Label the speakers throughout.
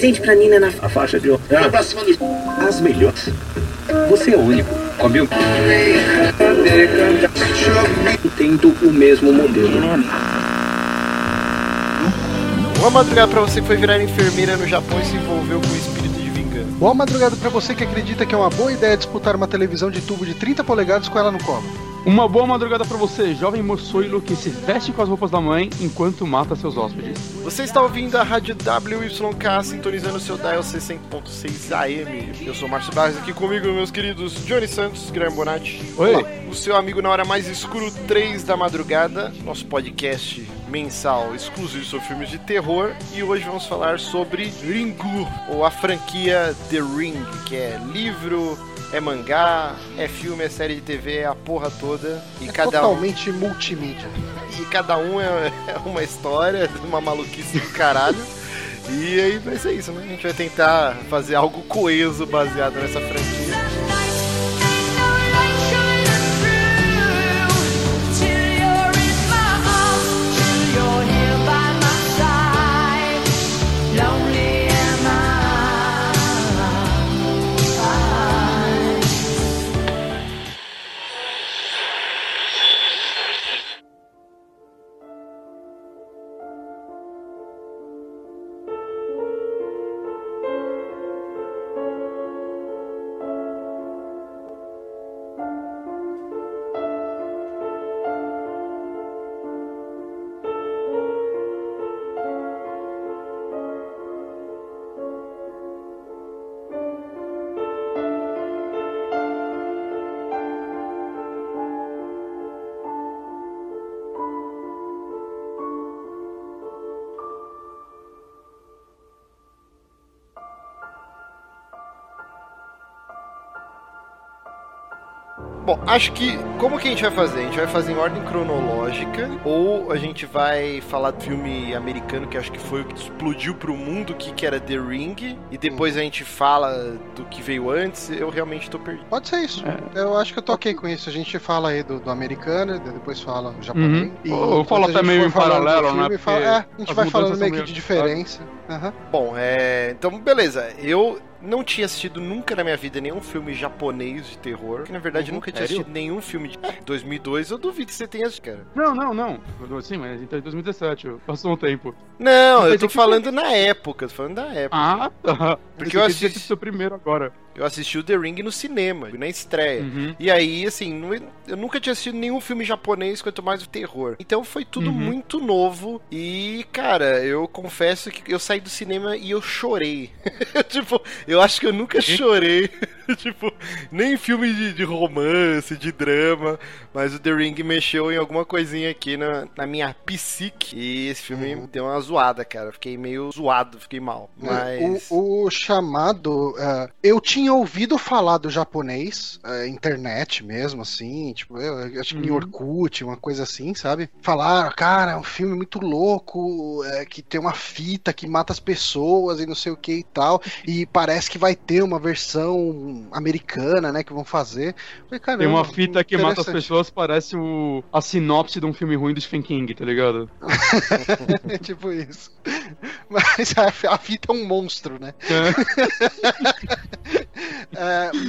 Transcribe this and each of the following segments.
Speaker 1: presente pra Nina na
Speaker 2: A faixa de ah, as melhores. Você é o único. Comeu? Tendo o mesmo modelo.
Speaker 3: Uma madrugada pra você que foi virar enfermeira no Japão e se envolveu com o espírito de vingança.
Speaker 4: Boa madrugada pra você que acredita que é uma boa ideia disputar uma televisão de tubo de 30 polegadas com ela no colo.
Speaker 5: Uma boa madrugada pra você, jovem moçoilo que se veste com as roupas da mãe enquanto mata seus hóspedes.
Speaker 3: Você está ouvindo a rádio WYK, sintonizando o seu dial 60.6 AM. Eu sou o Márcio Barros, aqui comigo meus queridos Johnny Santos, Guilherme Bonatti.
Speaker 5: Oi.
Speaker 3: Olá, o seu amigo na hora mais escuro 3 da madrugada, nosso podcast mensal exclusivo sobre filmes de terror. E hoje vamos falar sobre Ringu, ou a franquia The Ring, que é livro, é mangá, é filme, é série de TV, é a porra toda. E
Speaker 4: É
Speaker 3: cada um
Speaker 4: totalmente multimídia.
Speaker 3: e cada um é, é uma história, uma maluquice do caralho. E aí vai ser isso, né? A gente vai tentar fazer algo coeso baseado nessa franquia. Bom, acho que como que a gente vai fazer? A gente vai fazer em ordem cronológica ou a gente vai falar do filme americano que acho que foi o que explodiu pro mundo, que, que era The Ring, e depois a gente fala do que veio antes. Eu realmente tô perdido.
Speaker 4: Pode ser isso. Eu acho que eu tô ok com isso. A gente fala aí do, do americano, depois fala do japonês.
Speaker 5: Uhum.
Speaker 4: E
Speaker 5: Ou fala até meio em paralelo, né?
Speaker 4: filme, fala-
Speaker 5: Porque
Speaker 4: é, a gente vai falando meio que de diferença. Aham.
Speaker 3: Bom, é. Então, beleza. Eu não tinha assistido nunca na minha vida nenhum filme japonês de terror. Que na verdade
Speaker 4: Uhum.
Speaker 3: nunca tinha assistido nenhum filme de. É, 2002, eu duvido que você tenha assistido, cara.
Speaker 5: Não, não, não. Sim, mas então em 2017, passou um tempo.
Speaker 3: Não, eu tô
Speaker 5: é que-
Speaker 3: falando na época, tô falando da época.
Speaker 5: Ah, tá.
Speaker 3: Porque eu
Speaker 5: Esse aqui
Speaker 3: assisti-
Speaker 5: sido seu primeiro agora.
Speaker 3: Eu assisti o The Ring no cinema, na estreia.
Speaker 5: Uhum.
Speaker 3: E aí, assim, não- eu nunca tinha assistido nenhum filme japonês, quanto mais o terror. Então foi tudo
Speaker 5: Uhum.
Speaker 3: muito novo. E, cara, eu confesso que eu saí do cinema e eu chorei. tipo, eu acho que eu nunca chorei. tipo, nem em filme de, de romance, de drama. Mas o The Ring mexeu em alguma coisinha aqui na, na minha psique. E esse filme
Speaker 5: Uhum.
Speaker 3: deu uma zoada, cara. Fiquei meio zoado, fiquei mal. Mas.
Speaker 4: O, o chamado, é, eu tinha ouvido falar do japonês, é, internet mesmo, assim, tipo, eu, eu acho que em
Speaker 5: Uhum.
Speaker 4: Orkut, uma coisa assim, sabe? Falaram, cara, é um filme muito louco, é, que tem uma fita que mata as pessoas e não sei o que e tal, e parece que vai ter uma versão americana, né, que vão fazer. Falei, caramba,
Speaker 5: Tem uma fita que mata as pessoas, parece o... a sinopse de um filme ruim do Stephen King, tá ligado?
Speaker 4: É tipo isso. Mas a, a fita é um monstro, né? É,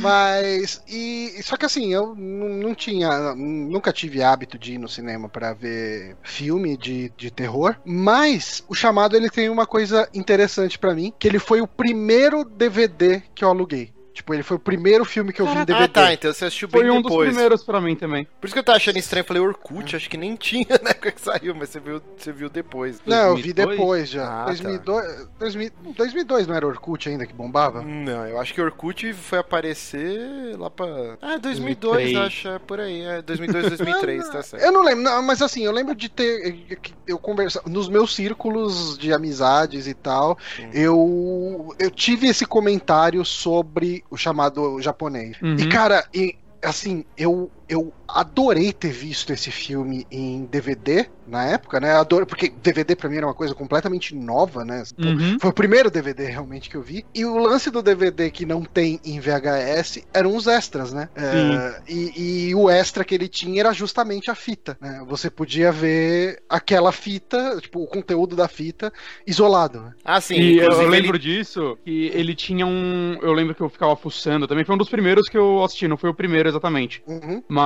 Speaker 4: mas e só que assim eu não tinha nunca tive hábito de ir no cinema pra ver filme de, de terror mas o chamado ele tem uma coisa interessante pra mim que ele foi o primeiro DVD que eu aluguei tipo ele foi o primeiro filme que eu vi em DVD
Speaker 3: Ah, tá, então você assistiu bem
Speaker 5: Foi um dos
Speaker 3: depois.
Speaker 5: primeiros pra mim também.
Speaker 3: Por isso que eu tava achando estranho, eu falei Orkut, acho que nem tinha na época que saiu, mas você viu, você viu depois.
Speaker 4: não eu vi
Speaker 5: 2002?
Speaker 4: depois já
Speaker 3: Ah, tá.
Speaker 4: 2002, 2000 2002 não era Orkut ainda que bombava
Speaker 3: Não, eu acho que Orkut foi aparecer lá pra. Ah, 2002,
Speaker 5: 2003.
Speaker 3: acho, é por aí. É 2002, 2003, tá certo.
Speaker 4: Eu não lembro, não, mas assim, eu lembro de ter. Eu conversar nos meus círculos de amizades e tal, eu, eu tive esse comentário sobre o chamado japonês.
Speaker 5: Uhum.
Speaker 4: E, cara, e, assim, eu, eu adorei ter visto esse filme em DVD na época, né? Adoro, porque DVD pra mim era uma coisa completamente nova, né?
Speaker 5: Uhum.
Speaker 4: Foi o primeiro DVD realmente que eu vi. E o lance do DVD que não tem em VHS eram os extras, né? É, e, e o extra que ele tinha era justamente a fita, né? Você podia ver aquela fita, tipo, o conteúdo da fita isolado, né?
Speaker 3: Ah, sim.
Speaker 5: e eu lembro
Speaker 3: ele-
Speaker 5: disso, que ele tinha um. Eu lembro que eu ficava fuçando também. Foi um dos primeiros que eu assisti, não foi o primeiro exatamente.
Speaker 4: Uhum.
Speaker 5: Mas,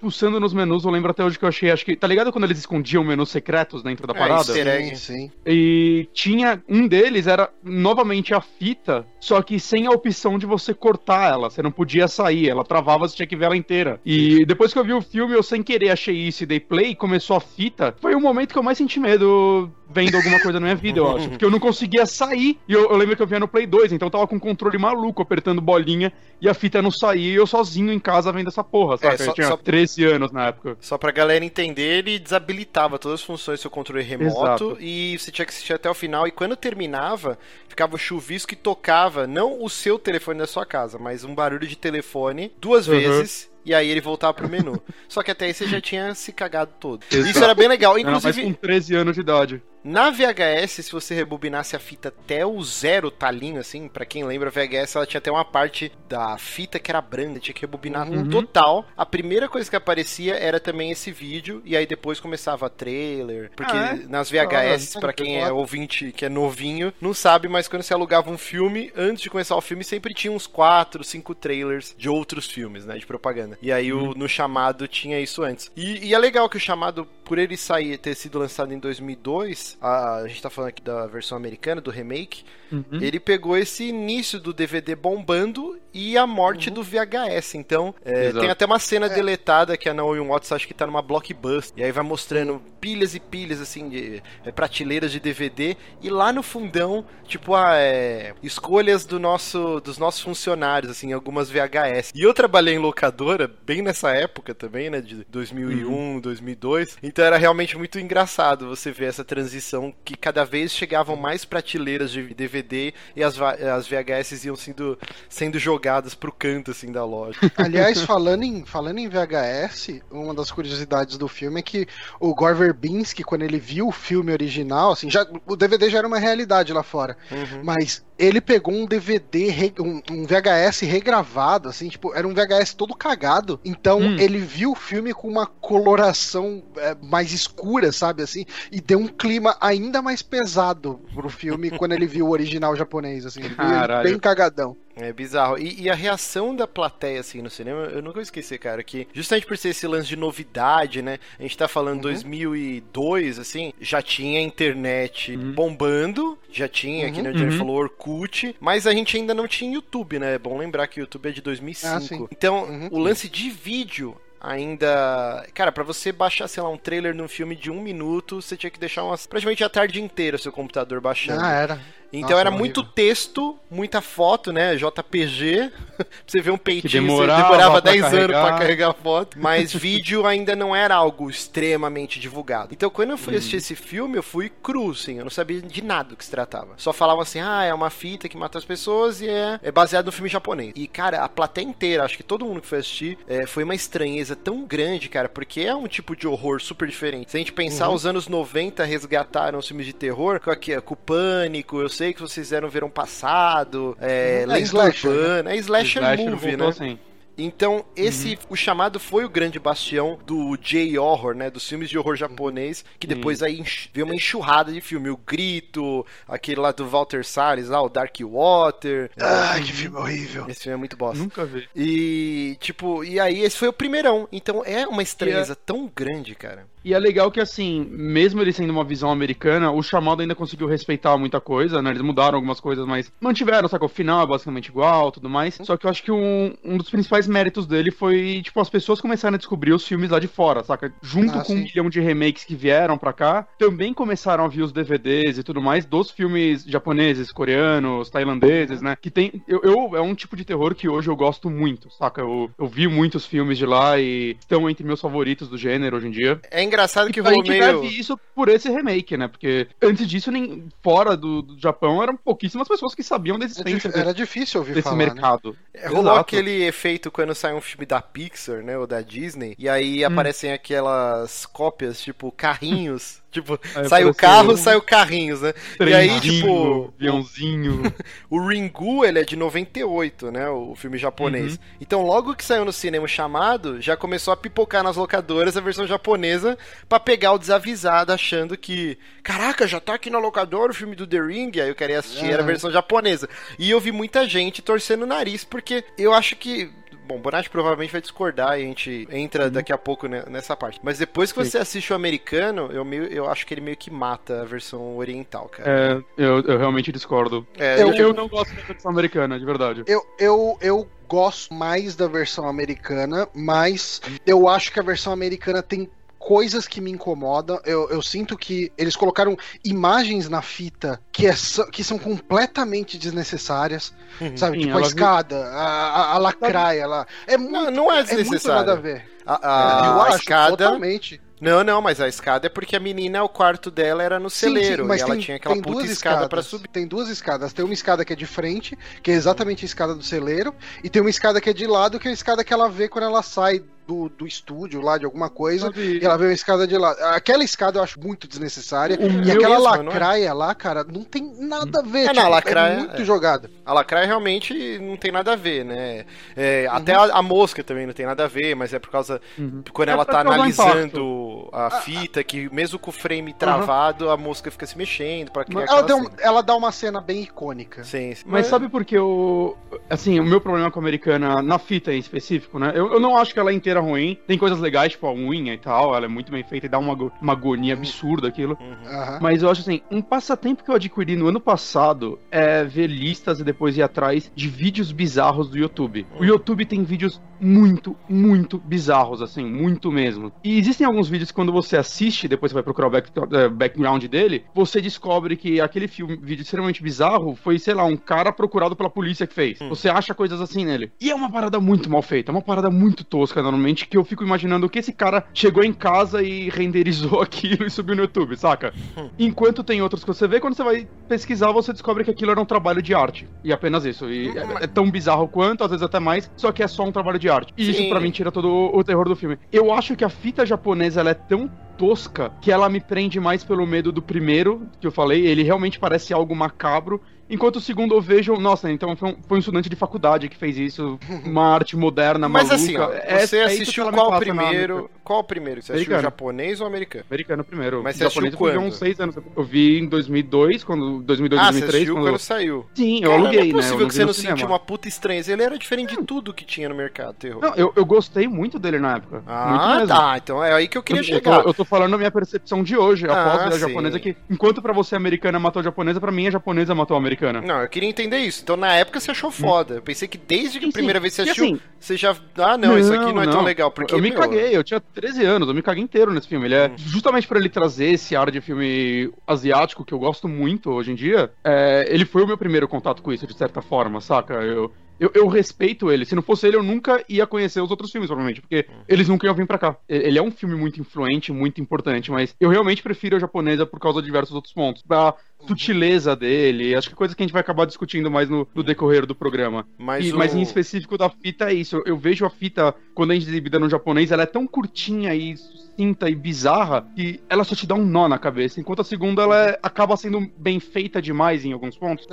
Speaker 5: fuçando nos menus, eu lembro até hoje que eu achei. Acho que. Tá ligado quando eles escondiam menus secretos dentro da
Speaker 3: É,
Speaker 5: parada?
Speaker 3: egg.
Speaker 4: Sim, sim.
Speaker 5: E tinha. Um deles era novamente a fita, só que sem a opção de você cortar ela. Você não podia sair, ela travava, você tinha que ver ela inteira. E depois que eu vi o filme, eu sem querer achei isso e dei play, começou a fita. Foi o momento que eu mais senti medo vendo alguma coisa na minha vida, eu acho. Porque eu não conseguia sair. E eu, eu lembro que eu via no Play 2, então eu tava com um controle maluco, apertando bolinha, e a fita não saía, e eu sozinho em casa vendo essa porra, saca?
Speaker 3: É, só-
Speaker 5: eu tinha
Speaker 3: só-
Speaker 5: 13 anos na época.
Speaker 3: Só pra galera entender, ele desabilitava todas as funções do seu controle remoto
Speaker 5: Exato.
Speaker 3: e você tinha que assistir até o final. E quando terminava, ficava o chuvisco e tocava, não o seu telefone da sua casa, mas um barulho de telefone duas
Speaker 5: Uhum.
Speaker 3: vezes. E aí ele voltava pro menu. Só que até aí você já tinha se cagado todo.
Speaker 5: Exato.
Speaker 3: Isso era bem legal.
Speaker 5: Era mais
Speaker 3: Inclusive,
Speaker 5: com 13 anos de idade.
Speaker 3: na VHS, se você rebobinasse a fita até o zero talinho, assim, pra quem lembra, a VHS ela tinha até uma parte da fita que era branca, tinha que rebobinar
Speaker 5: Uhum.
Speaker 3: total. A primeira coisa que aparecia era também esse vídeo, e aí depois começava trailer. Porque
Speaker 5: Ah, é?
Speaker 3: nas VHS,
Speaker 4: Ah,
Speaker 3: pra quem é ouvinte que é novinho, não sabe, mas quando você alugava um filme, antes de começar o filme, sempre tinha uns 4, 5 trailers de outros filmes, né, de propaganda. E aí
Speaker 5: Uhum.
Speaker 3: o, no chamado tinha isso antes. E, e é legal que o chamado, por ele sair, ter sido lançado em 2002, a, a gente tá falando aqui da versão americana, do remake,
Speaker 5: Uhum.
Speaker 3: ele pegou esse início do DVD bombando e a morte do VHS. Então, é, tem até uma cena deletada que a Naomi Watts acha que tá numa blockbuster. E aí vai mostrando pilhas e pilhas, assim, de é, prateleiras de DVD. E lá no fundão, tipo, ah, é, escolhas do nosso, dos nossos funcionários, assim, algumas VHS. E eu trabalhei em locadora, bem nessa época também, né, de 2001, 2002. Então era realmente muito engraçado você ver essa transição que cada vez chegavam mais prateleiras de DVD e as, as VHS iam sendo, sendo jogadas pro canto, assim, da loja.
Speaker 4: Aliás, falando em, falando em VHS, uma das curiosidades do filme é que o Gore Verbinski, quando ele viu o filme original, assim, já, o DVD já era uma realidade lá fora,
Speaker 3: Uhum.
Speaker 4: mas ele pegou um DVD, um, um VHS regravado, assim, tipo, era um VHS todo cagado, então
Speaker 5: Hum.
Speaker 4: ele viu o filme com uma coloração é, mais escura, sabe, assim, e deu um clima ainda mais pesado pro filme quando ele viu o original japonês, assim,
Speaker 5: Caralho.
Speaker 4: bem cagadão.
Speaker 3: É bizarro. E, e a reação da plateia, assim, no cinema, eu nunca vou esquecer, cara, que justamente por ser esse lance de novidade, né? A gente tá falando
Speaker 4: Uhum.
Speaker 3: 2002, assim, já tinha internet
Speaker 5: Uhum.
Speaker 3: bombando, já tinha, que nem o Jerry
Speaker 5: Uhum.
Speaker 3: falou, Orkut, mas a gente ainda não tinha YouTube, né? É bom lembrar que o YouTube é de 2005.
Speaker 4: Ah,
Speaker 3: então,
Speaker 4: Uhum.
Speaker 3: o lance de vídeo ainda. Cara, pra você baixar, sei lá, um trailer num filme de um minuto, você tinha que deixar umas, praticamente a tarde inteira o seu computador baixando.
Speaker 4: Ah, era.
Speaker 3: Então
Speaker 4: Nossa,
Speaker 3: era
Speaker 4: horrível.
Speaker 3: muito texto, muita foto, né? JPG. pra você ver um peitinho,
Speaker 5: demorava
Speaker 3: você demorava
Speaker 5: pra
Speaker 3: 10 anos pra
Speaker 5: carregar.
Speaker 3: carregar foto. Mas vídeo ainda não era algo extremamente divulgado. Então quando eu fui assistir esse filme, eu fui cru, assim. Eu não sabia de nada do que se tratava. Só falavam assim, ah, é uma fita que mata as pessoas e é, é baseado no filme japonês. E, cara, a plateia inteira, acho que todo mundo que foi assistir, é, foi uma estranheza tão grande, cara, porque é um tipo de horror super diferente. Se a gente pensar, os anos 90 resgataram os filmes de terror, com, aqui, com o Pânico, eu sei que vocês fizeram Verão Passado, é,
Speaker 4: É
Speaker 3: Lenda
Speaker 4: slasher,
Speaker 3: Urbana, é slasher,
Speaker 5: Slasher
Speaker 3: movie, né?
Speaker 5: assim.
Speaker 3: Então, esse, o chamado foi o grande bastião do J-horror, né? Dos filmes de horror japonês, que depois aí enx- veio uma enxurrada de filme. O Grito, aquele lá do Walter Salles, lá, o Dark Water.
Speaker 4: Ai, que filme horrível.
Speaker 3: Esse filme é muito bosta.
Speaker 5: Nunca vi.
Speaker 3: E, tipo, e aí esse foi o primeirão. Então é uma estranheza tão grande, cara.
Speaker 5: E é legal que, assim, mesmo ele sendo uma visão americana, o chamado ainda conseguiu respeitar muita coisa, né? Eles mudaram algumas coisas, mas mantiveram, saca? O final é basicamente igual tudo mais. Só que eu acho que um, um dos principais méritos dele foi, tipo, as pessoas começaram a descobrir os filmes lá de fora, saca? Junto
Speaker 4: Ah,
Speaker 5: com um
Speaker 4: sim.
Speaker 5: milhão de remakes que vieram pra cá, também começaram a vir os DVDs e tudo mais dos filmes japoneses, coreanos, tailandeses, né? Que tem. Eu, eu- é um tipo de terror que hoje eu gosto muito, saca? Eu, eu vi muitos filmes de lá e estão entre meus favoritos do gênero hoje em dia.
Speaker 3: É engraçado que
Speaker 5: a
Speaker 3: rolou
Speaker 5: gente
Speaker 3: meio.
Speaker 5: deve isso por esse remake, né? Porque antes disso, nem fora do, do Japão, eram pouquíssimas pessoas que sabiam da existência
Speaker 4: dif- Era difícil ouvir
Speaker 5: desse
Speaker 4: falar, né?
Speaker 5: mercado.
Speaker 3: Rolou
Speaker 5: Exato.
Speaker 3: aquele efeito quando sai um filme da Pixar, né, ou da Disney, e aí
Speaker 5: Hum.
Speaker 3: aparecem aquelas cópias, tipo, carrinhos. Tipo,
Speaker 5: Aí
Speaker 3: sai o carro,
Speaker 5: um
Speaker 3: sai o carrinhos, né? E aí, tipo,
Speaker 5: aviãozinho.
Speaker 3: o Ringu, ele é de 98, né? O filme japonês.
Speaker 5: Uhum.
Speaker 3: Então, logo que saiu no cinema chamado, já começou a pipocar nas locadoras a versão japonesa pra pegar o desavisado, achando que, caraca, já tá aqui na locadora o filme do The Ring, aí eu queria assistir, era a
Speaker 4: É.
Speaker 3: versão japonesa. E eu vi muita gente torcendo o nariz, porque eu acho que. Bom, Bonatti provavelmente vai discordar e a gente entra daqui a pouco ne- nessa parte. Mas depois que
Speaker 5: Uhum. Sim.
Speaker 3: você assiste o americano, eu, meio, eu acho que ele meio que mata a versão oriental, cara.
Speaker 5: É, eu, eu realmente discordo.
Speaker 3: É,
Speaker 5: Eu,
Speaker 4: Eu-
Speaker 5: eu não gosto da versão americana, de verdade.
Speaker 4: Eu, eu, eu gosto mais da versão americana, mas eu acho que a versão americana tem coisas que me incomodam. Eu, eu sinto que eles colocaram imagens na fita que, é, que são completamente desnecessárias. Sabe?
Speaker 5: Sim,
Speaker 4: tipo a
Speaker 5: ela-
Speaker 4: escada, a, a, a lacraia lá. É muito,
Speaker 3: Não, não é
Speaker 4: é muito
Speaker 3: desnecessário.
Speaker 4: nada a ver.
Speaker 3: A, a-
Speaker 4: eu
Speaker 3: a
Speaker 4: acho
Speaker 3: escada.
Speaker 4: totalmente.
Speaker 3: Não, não, mas a escada é porque a menina, o quarto dela era no
Speaker 4: Sim, sim,
Speaker 3: celeiro.
Speaker 4: mas
Speaker 3: e ela
Speaker 4: tem-
Speaker 3: tinha aquela
Speaker 4: tem
Speaker 3: puta
Speaker 4: duas
Speaker 3: escada
Speaker 4: escadas.
Speaker 3: pra subir.
Speaker 4: Tem duas escadas. Tem uma escada que é de frente, que é exatamente a escada do celeiro, e tem uma escada que é de lado, que é a escada que ela vê quando ela sai do, do estúdio lá de alguma coisa.
Speaker 5: Sabe,
Speaker 4: E ela vê uma escada de lado. Aquela escada eu acho muito desnecessária.
Speaker 5: O
Speaker 4: E aquela
Speaker 3: mesmo, é?
Speaker 4: lacraia lá, cara, não tem nada a ver.
Speaker 3: É,
Speaker 4: tipo,
Speaker 3: não, a lacraia-
Speaker 4: é muito
Speaker 3: é.
Speaker 4: jogada.
Speaker 3: A lacraia realmente não tem nada a ver, né? É,
Speaker 4: Uhum.
Speaker 3: Até a, a mosca também não tem nada a ver, mas é por causa.
Speaker 5: Uhum.
Speaker 3: Quando
Speaker 5: É
Speaker 3: ela tá analisando a fita, que mesmo com o frame travado, a mosca fica se mexendo pra criar
Speaker 4: Ela, deu- ela dá uma cena bem icônica.
Speaker 3: Sim, sim.
Speaker 5: Mas sabe por que eu. Assim, o meu problema com a americana, na fita em específico, né? Eu, eu não acho que ela é inteira ruim. Tem coisas legais, tipo a unha e tal. Ela é muito bem feita e dá uma, uma agonia absurda aquilo.
Speaker 3: Uhum.
Speaker 5: Mas eu acho assim, um passatempo que eu adquiri no ano passado é ver listas e depois ir atrás de vídeos bizarros do YouTube. O YouTube tem vídeos muito, muito bizarros, assim, muito mesmo. E existem alguns vídeos que quando você assiste, depois você vai procurar o back- eh, background dele, você descobre que aquele filme, vídeo extremamente bizarro foi, sei lá, um cara procurado pela polícia que fez. Você acha coisas assim nele. E é uma parada muito mal feita, é uma parada muito tosca normalmente, que eu fico imaginando que esse cara chegou em casa e renderizou aquilo e subiu no YouTube, saca? Enquanto tem outros que você vê, quando você vai pesquisar, você descobre que aquilo era um trabalho de arte. E apenas isso. E é, é tão bizarro quanto, às vezes até mais, só que é só um trabalho de arte. E isso pra mim tira todo o, o terror do filme. Eu acho que a fita japonesa ela é tão tosca que ela me prende mais pelo medo do primeiro que eu falei. Ele realmente parece algo macabro. Enquanto o segundo eu vejo, nossa, então foi um, foi um estudante de faculdade que fez isso, uma arte moderna,
Speaker 3: Mas
Speaker 5: maluca.
Speaker 3: assim, ó,
Speaker 5: É-
Speaker 3: você
Speaker 5: é
Speaker 3: assistiu
Speaker 5: me
Speaker 3: qual primeiro? Qual o primeiro? Você assistiu
Speaker 5: Americano.
Speaker 3: japonês ou americano?
Speaker 5: Americano primeiro.
Speaker 3: Mas você
Speaker 5: japonês
Speaker 3: assistiu
Speaker 5: eu vi
Speaker 3: quando?
Speaker 5: uns seis anos. Eu vi em 2002, quando 2002,
Speaker 3: ah, você
Speaker 5: 2003,
Speaker 3: assistiu
Speaker 5: quando...
Speaker 3: quando saiu.
Speaker 5: Sim, eu
Speaker 3: Cara,
Speaker 5: aluguei,
Speaker 3: não é
Speaker 5: né?
Speaker 3: possível
Speaker 5: eu
Speaker 3: que você não
Speaker 5: cinema.
Speaker 3: sentiu uma puta estranheza. Ele era diferente de tudo que tinha no mercado, terror.
Speaker 5: Não, eu, eu gostei muito dele na época.
Speaker 3: ah, tá. Então é aí que eu queria
Speaker 5: eu,
Speaker 3: chegar.
Speaker 5: Eu tô, eu tô falando a minha percepção de hoje,
Speaker 3: Ah,
Speaker 5: após ver a
Speaker 3: sim.
Speaker 5: japonesa, que enquanto pra você a americana matou a japonesa, pra mim a japonesa matou a americana.
Speaker 3: Não, eu queria entender isso. Então na época você achou foda. Eu pensei que desde que a primeira vez que você assistiu,
Speaker 5: assim,
Speaker 3: você já. Ah, não, isso aqui não é tão legal. Porque,
Speaker 5: eu me
Speaker 3: meu,
Speaker 5: caguei, eu tinha 13 anos, eu me caguei inteiro nesse filme. Ele é
Speaker 3: Hum.
Speaker 5: justamente por ele trazer esse ar de filme asiático que eu gosto muito hoje em dia. é, ele foi o meu primeiro contato com isso, de certa forma, saca? Eu, eu, eu respeito ele. Se não fosse ele, eu nunca ia conhecer os outros filmes, provavelmente, porque
Speaker 3: Hum.
Speaker 5: eles nunca iam vir pra cá. Ele é um filme muito influente, muito importante, mas eu realmente prefiro a japonesa por causa de diversos outros pontos. Da sutileza dele, acho que é coisa que a gente vai acabar discutindo mais no, no decorrer do programa.
Speaker 3: Mas,
Speaker 5: E-
Speaker 3: o...
Speaker 5: Mas em específico da fita é isso. Eu, eu vejo a fita, quando a gente é exibida no japonês, ela é tão curtinha e sucinta e bizarra que ela só te dá um nó na cabeça. Enquanto a segunda, ela é- acaba sendo bem feita demais em alguns pontos.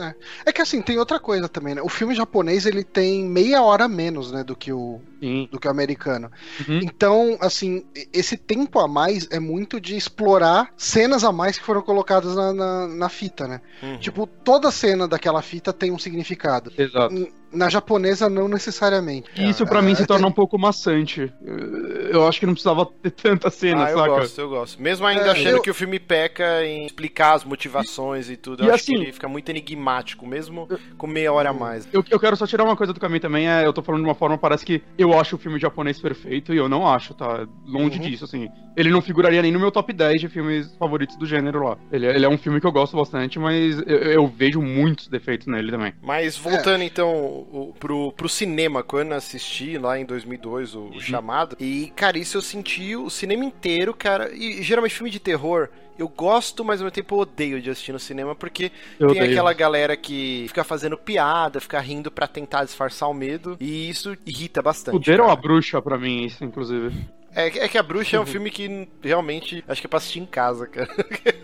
Speaker 4: É que assim, tem outra coisa também, né? O filme japonês ele tem meia hora menos, né, do que o,
Speaker 5: Sim.
Speaker 4: do que o americano.
Speaker 5: Uhum.
Speaker 4: Então, assim, esse tempo a mais é muito de explorar cenas a mais que foram colocadas na, na, na fita, né?
Speaker 3: Uhum.
Speaker 4: Tipo, toda cena daquela fita tem um significado.
Speaker 5: Exato.
Speaker 4: Na japonesa, não necessariamente.
Speaker 5: E isso pra mim se torna um pouco maçante. Eu- Eu acho que não precisava ter tanta cena,
Speaker 3: Ah, eu
Speaker 5: saca?
Speaker 3: gosto, eu gosto. Mesmo ainda
Speaker 4: É,
Speaker 3: achando
Speaker 4: eu-
Speaker 3: que o filme peca em explicar as motivações e tudo,
Speaker 5: E
Speaker 3: eu acho
Speaker 5: assim-
Speaker 3: que ele fica muito enigmático, mesmo com meia hora a mais.
Speaker 5: Eu, eu quero só tirar uma coisa do caminho também, é, eu tô falando de uma forma, parece que eu acho o filme japonês perfeito e eu não acho, tá? Longe
Speaker 4: Uhum.
Speaker 5: disso, assim. Ele não figuraria nem no meu top 10 de filmes favoritos do gênero lá. Ele, é- ele é um filme que eu gosto bastante, mas eu, eu vejo muitos defeitos nele também.
Speaker 3: Mas voltando então, o- pro, pro cinema quando eu assisti lá em 2002 o, o chamado. E, cara, isso eu senti o cinema inteiro, cara. E geralmente filme de terror. Eu gosto, mas ao mesmo tempo eu odeio de assistir no cinema, porque
Speaker 5: Eu
Speaker 3: tem
Speaker 5: odeio.
Speaker 3: aquela galera que fica fazendo piada, fica rindo pra tentar disfarçar o medo, e isso irrita bastante.
Speaker 5: Fuderam
Speaker 3: cara.
Speaker 5: a bruxa pra mim, isso, inclusive.
Speaker 3: É, que- é que a Bruxa é um filme que realmente acho que é pra assistir em casa, cara.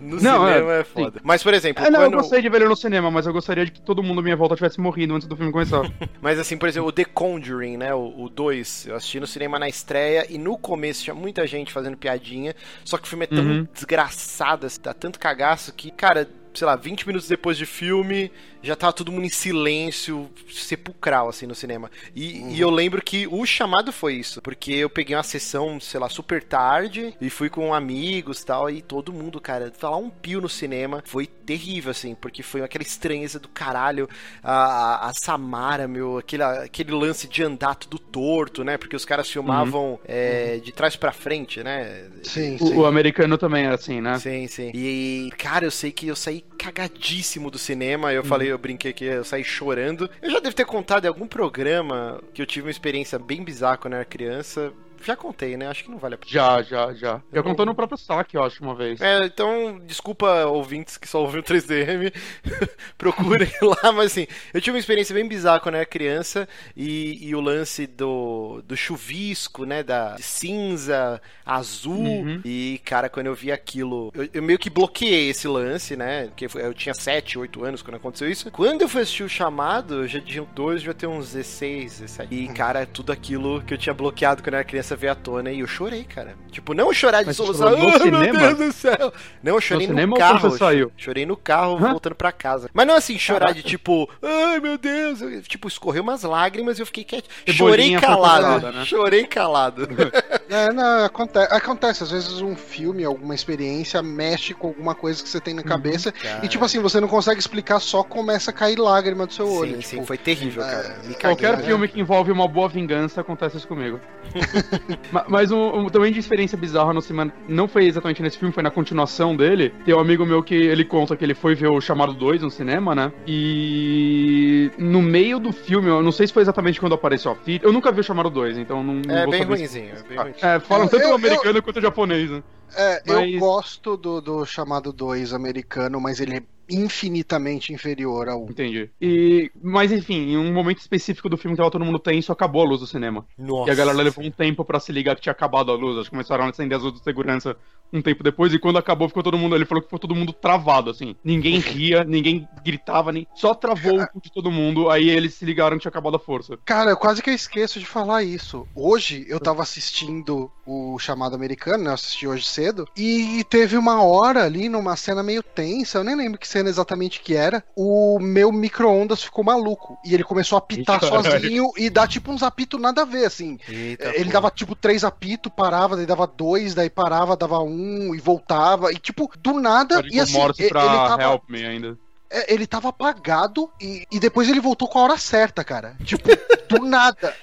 Speaker 3: no
Speaker 5: Não,
Speaker 3: cinema é,
Speaker 5: é,
Speaker 3: foda. Mas, por exemplo,
Speaker 5: É, não, eu
Speaker 3: quando.
Speaker 5: gostei de ver ele no cinema, mas eu gostaria de que todo mundo à minha volta tivesse morrido antes do filme começar.
Speaker 3: Mas assim, por exemplo, o The Conjuring, né? O 2, eu assisti no cinema na estreia e no começo tinha muita gente fazendo piadinha. Só que o filme é tão
Speaker 5: Uhum.
Speaker 3: desgraçado, assim, dá tanto cagaço que, cara, sei lá, 20 minutos depois de filme, já tava todo mundo em silêncio, sepulcral, assim, no cinema. E, e eu lembro que o chamado foi isso, porque eu peguei uma sessão, sei lá, super tarde e fui com amigos e tal, e todo mundo, cara, falar um pio no cinema foi terrível, assim, porque foi aquela estranheza do caralho, a, a- Samara, meu, aquele, aquele lance de andar tudo torto, né, porque os caras filmavam é, de trás pra frente, né,
Speaker 4: Sim,
Speaker 5: O,
Speaker 4: sim.
Speaker 5: o americano também é assim, né?
Speaker 3: Sim, sim. E, cara, eu sei que eu saí cagadíssimo do cinema. Eu falei, eu brinquei que eu saí chorando. Eu já devo ter contado em algum programa que eu tive uma experiência bem bizarra quando eu era criança. Já contei, né? Acho que não vale a pena.
Speaker 5: Já, já, já. Já contou no próprio saque, eu acho, uma vez.
Speaker 3: É, então, desculpa ouvintes que só ouviram 3DM, procurem lá, mas assim, eu tive uma experiência bem bizarra quando eu era criança e, e o lance do, do chuvisco, né, da cinza, azul,
Speaker 5: Uhum.
Speaker 3: e cara, quando eu vi aquilo, eu, eu meio que bloqueei esse lance, né, porque eu tinha 7, 8 anos quando aconteceu isso. Quando eu fui assistir o chamado, eu já tinha dois, já ter uns 16, 17. E cara, tudo aquilo que eu tinha bloqueado quando eu era criança veio à tona e eu chorei, cara. Tipo, não chorar de
Speaker 5: você
Speaker 3: solução,
Speaker 5: no
Speaker 3: "Ah, meu
Speaker 5: cinema?"
Speaker 3: Deus do céu. Não, eu chorei
Speaker 5: No
Speaker 3: no,
Speaker 5: cinema
Speaker 3: carro.
Speaker 5: você saiu?
Speaker 3: Chorei no carro
Speaker 5: Hã?
Speaker 3: voltando pra casa. Mas não assim, chorar
Speaker 5: Caraca.
Speaker 3: de tipo, ai meu Deus. Eu, tipo, escorreu umas lágrimas e eu fiquei quieto. Chorei calado.
Speaker 5: né?
Speaker 3: Chorei calado.
Speaker 4: É, não, acontece, acontece. Às vezes um filme, alguma experiência mexe com alguma coisa que você tem na cabeça. E tipo assim, você não consegue explicar, só começa a cair lágrima do seu olho.
Speaker 3: sim,
Speaker 4: tipo,
Speaker 3: sim, foi terrível, cara. Me caguei.
Speaker 5: Qualquer
Speaker 4: né?
Speaker 5: filme que envolve uma boa vingança acontece isso comigo. Ma- Mas um, um- também de experiência bizarra no cinema, não foi exatamente nesse filme, foi na continuação dele. Tem um amigo meu que ele conta que ele foi ver o Chamado 2 no cinema, né? E no meio do filme, eu não sei se foi exatamente quando apareceu a fita. Eu nunca vi o Chamado 2, então não, não
Speaker 3: É
Speaker 5: vou
Speaker 3: bem
Speaker 5: saber se-
Speaker 3: ruimzinho, é bem ruim.
Speaker 5: É, falam
Speaker 4: Eu-
Speaker 5: tanto
Speaker 4: eu-
Speaker 5: americano quanto o japonês, né?
Speaker 4: É,
Speaker 5: Mas-
Speaker 4: eu gosto do, do chamado 2 americano, mas ele é infinitamente inferior ao.
Speaker 5: Entendi. E, mas enfim, em um momento específico do filme que tava todo mundo tenso, acabou a luz do cinema.
Speaker 3: Nossa.
Speaker 5: E a galera levou um tempo pra se ligar que tinha acabado a luz. Acho que começaram a acender as luzes de segurança um tempo depois. E quando acabou, ficou todo mundo. Ele falou que ficou todo mundo travado, assim. Ninguém ria, ninguém gritava, nem. Só travou o cu de todo mundo. Aí eles se ligaram que tinha acabado a força.
Speaker 4: Cara, quase que eu esqueço de falar isso. Hoje eu tava assistindo o chamado americano, né? Eu assisti hoje cedo. E teve uma hora ali numa cena meio tensa, eu nem lembro que cena exatamente que era. O meu micro-ondas ficou maluco. E ele começou a apitar
Speaker 5: caralho.
Speaker 4: sozinho e dar tipo uns apitos nada a ver, assim.
Speaker 3: Eita,
Speaker 4: Ele
Speaker 3: pô.
Speaker 4: dava tipo três apitos, parava, daí dava dois, daí parava, dava um e voltava. E tipo, do nada.
Speaker 5: Código
Speaker 4: E assim, ele tava,
Speaker 5: Help Me ainda.
Speaker 4: é, ele tava apagado e, e depois ele voltou com a hora certa, cara. Tipo, do nada.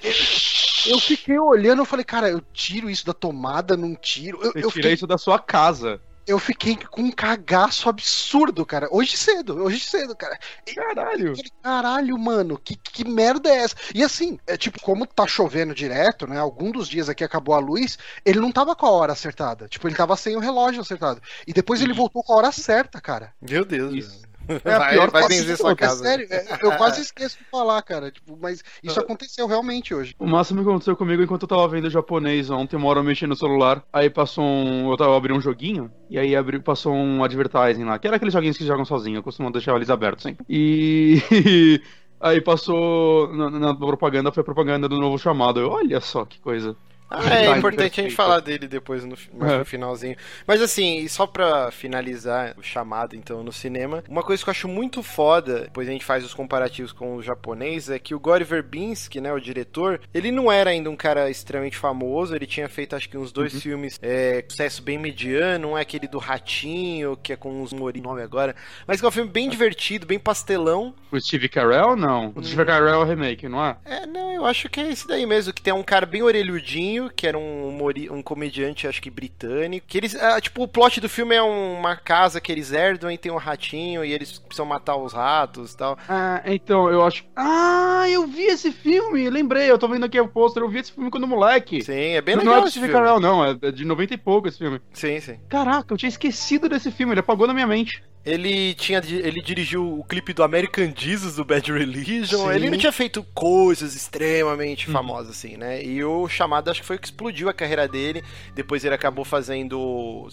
Speaker 4: Eu fiquei olhando, eu falei, cara, eu tiro isso da tomada, não tiro. Eu,
Speaker 5: Você
Speaker 4: eu,
Speaker 5: tira
Speaker 4: fiquei,
Speaker 5: isso da sua casa.
Speaker 4: Eu fiquei com um cagaço absurdo, cara. Hoje cedo, hoje cedo, cara.
Speaker 5: Caralho.
Speaker 4: Eu falei, Caralho, mano, que, que merda é essa? E assim, é tipo, como tá chovendo direto, né? Algum dos dias aqui acabou a luz, ele não tava com a hora acertada. Tipo, ele tava sem o relógio acertado. E depois ele voltou com a hora certa, cara.
Speaker 3: Meu Deus.
Speaker 5: Isso. É a
Speaker 3: vai,
Speaker 5: pior
Speaker 3: vai benzer sua
Speaker 4: É
Speaker 3: casa.
Speaker 4: sério, é, eu quase esqueço de falar, cara. Tipo, mas isso aconteceu realmente hoje.
Speaker 5: O máximo que aconteceu comigo enquanto eu tava vendo japonês ontem, uma hora eu mexi no celular, aí passou um. Eu tava abrindo um joguinho, e aí abri, passou um advertising lá, que era aqueles joguinhos que jogam sozinho, eu costumo deixar eles abertos sempre. E. Aí passou na, na propaganda, foi a propaganda do novo chamado. Eu, olha só que coisa.
Speaker 3: Ah, é
Speaker 5: Tá,
Speaker 3: importante a gente falar dele depois no, mais
Speaker 5: É.
Speaker 3: no finalzinho. Mas assim, e só pra finalizar o chamado então no cinema, uma coisa que eu acho muito foda, depois a gente faz os comparativos com o japonês, é que o Gore Verbinski, né, o diretor, ele não era ainda um cara extremamente famoso, ele tinha feito acho que uns dois filmes é, sucesso bem mediano, um é aquele do Ratinho, que é com uns Mori nome agora, mas que é um filme bem divertido, bem pastelão.
Speaker 5: O Steve Carell, não. O Steve Carell é o remake, não é?
Speaker 3: É, não, eu acho que é esse daí mesmo, que tem um cara bem orelhudinho Que era um, humori- um comediante, acho que britânico. Que eles. ah, tipo, o plot do filme é um- uma casa que eles herdam e tem um ratinho e eles precisam matar os ratos e tal.
Speaker 5: Ah, então, eu acho. Ah, eu vi esse filme, lembrei, eu tô vendo aqui o pôster, eu vi esse filme quando moleque.
Speaker 3: Sim, é bem
Speaker 5: não
Speaker 3: legal
Speaker 5: é do
Speaker 3: esse
Speaker 5: Steve
Speaker 3: filme.
Speaker 5: Carell, não, é de 90 e pouco esse filme.
Speaker 3: Sim, sim.
Speaker 5: Caraca, eu tinha esquecido desse filme, ele apagou na minha mente.
Speaker 3: Ele tinha ele dirigiu o clipe do American Jesus do Bad Religion.
Speaker 4: Sim.
Speaker 3: Ele não tinha feito coisas extremamente
Speaker 5: Uhum.
Speaker 3: famosas assim, né? E o chamado acho que foi o que explodiu a carreira dele. Depois ele acabou fazendo o,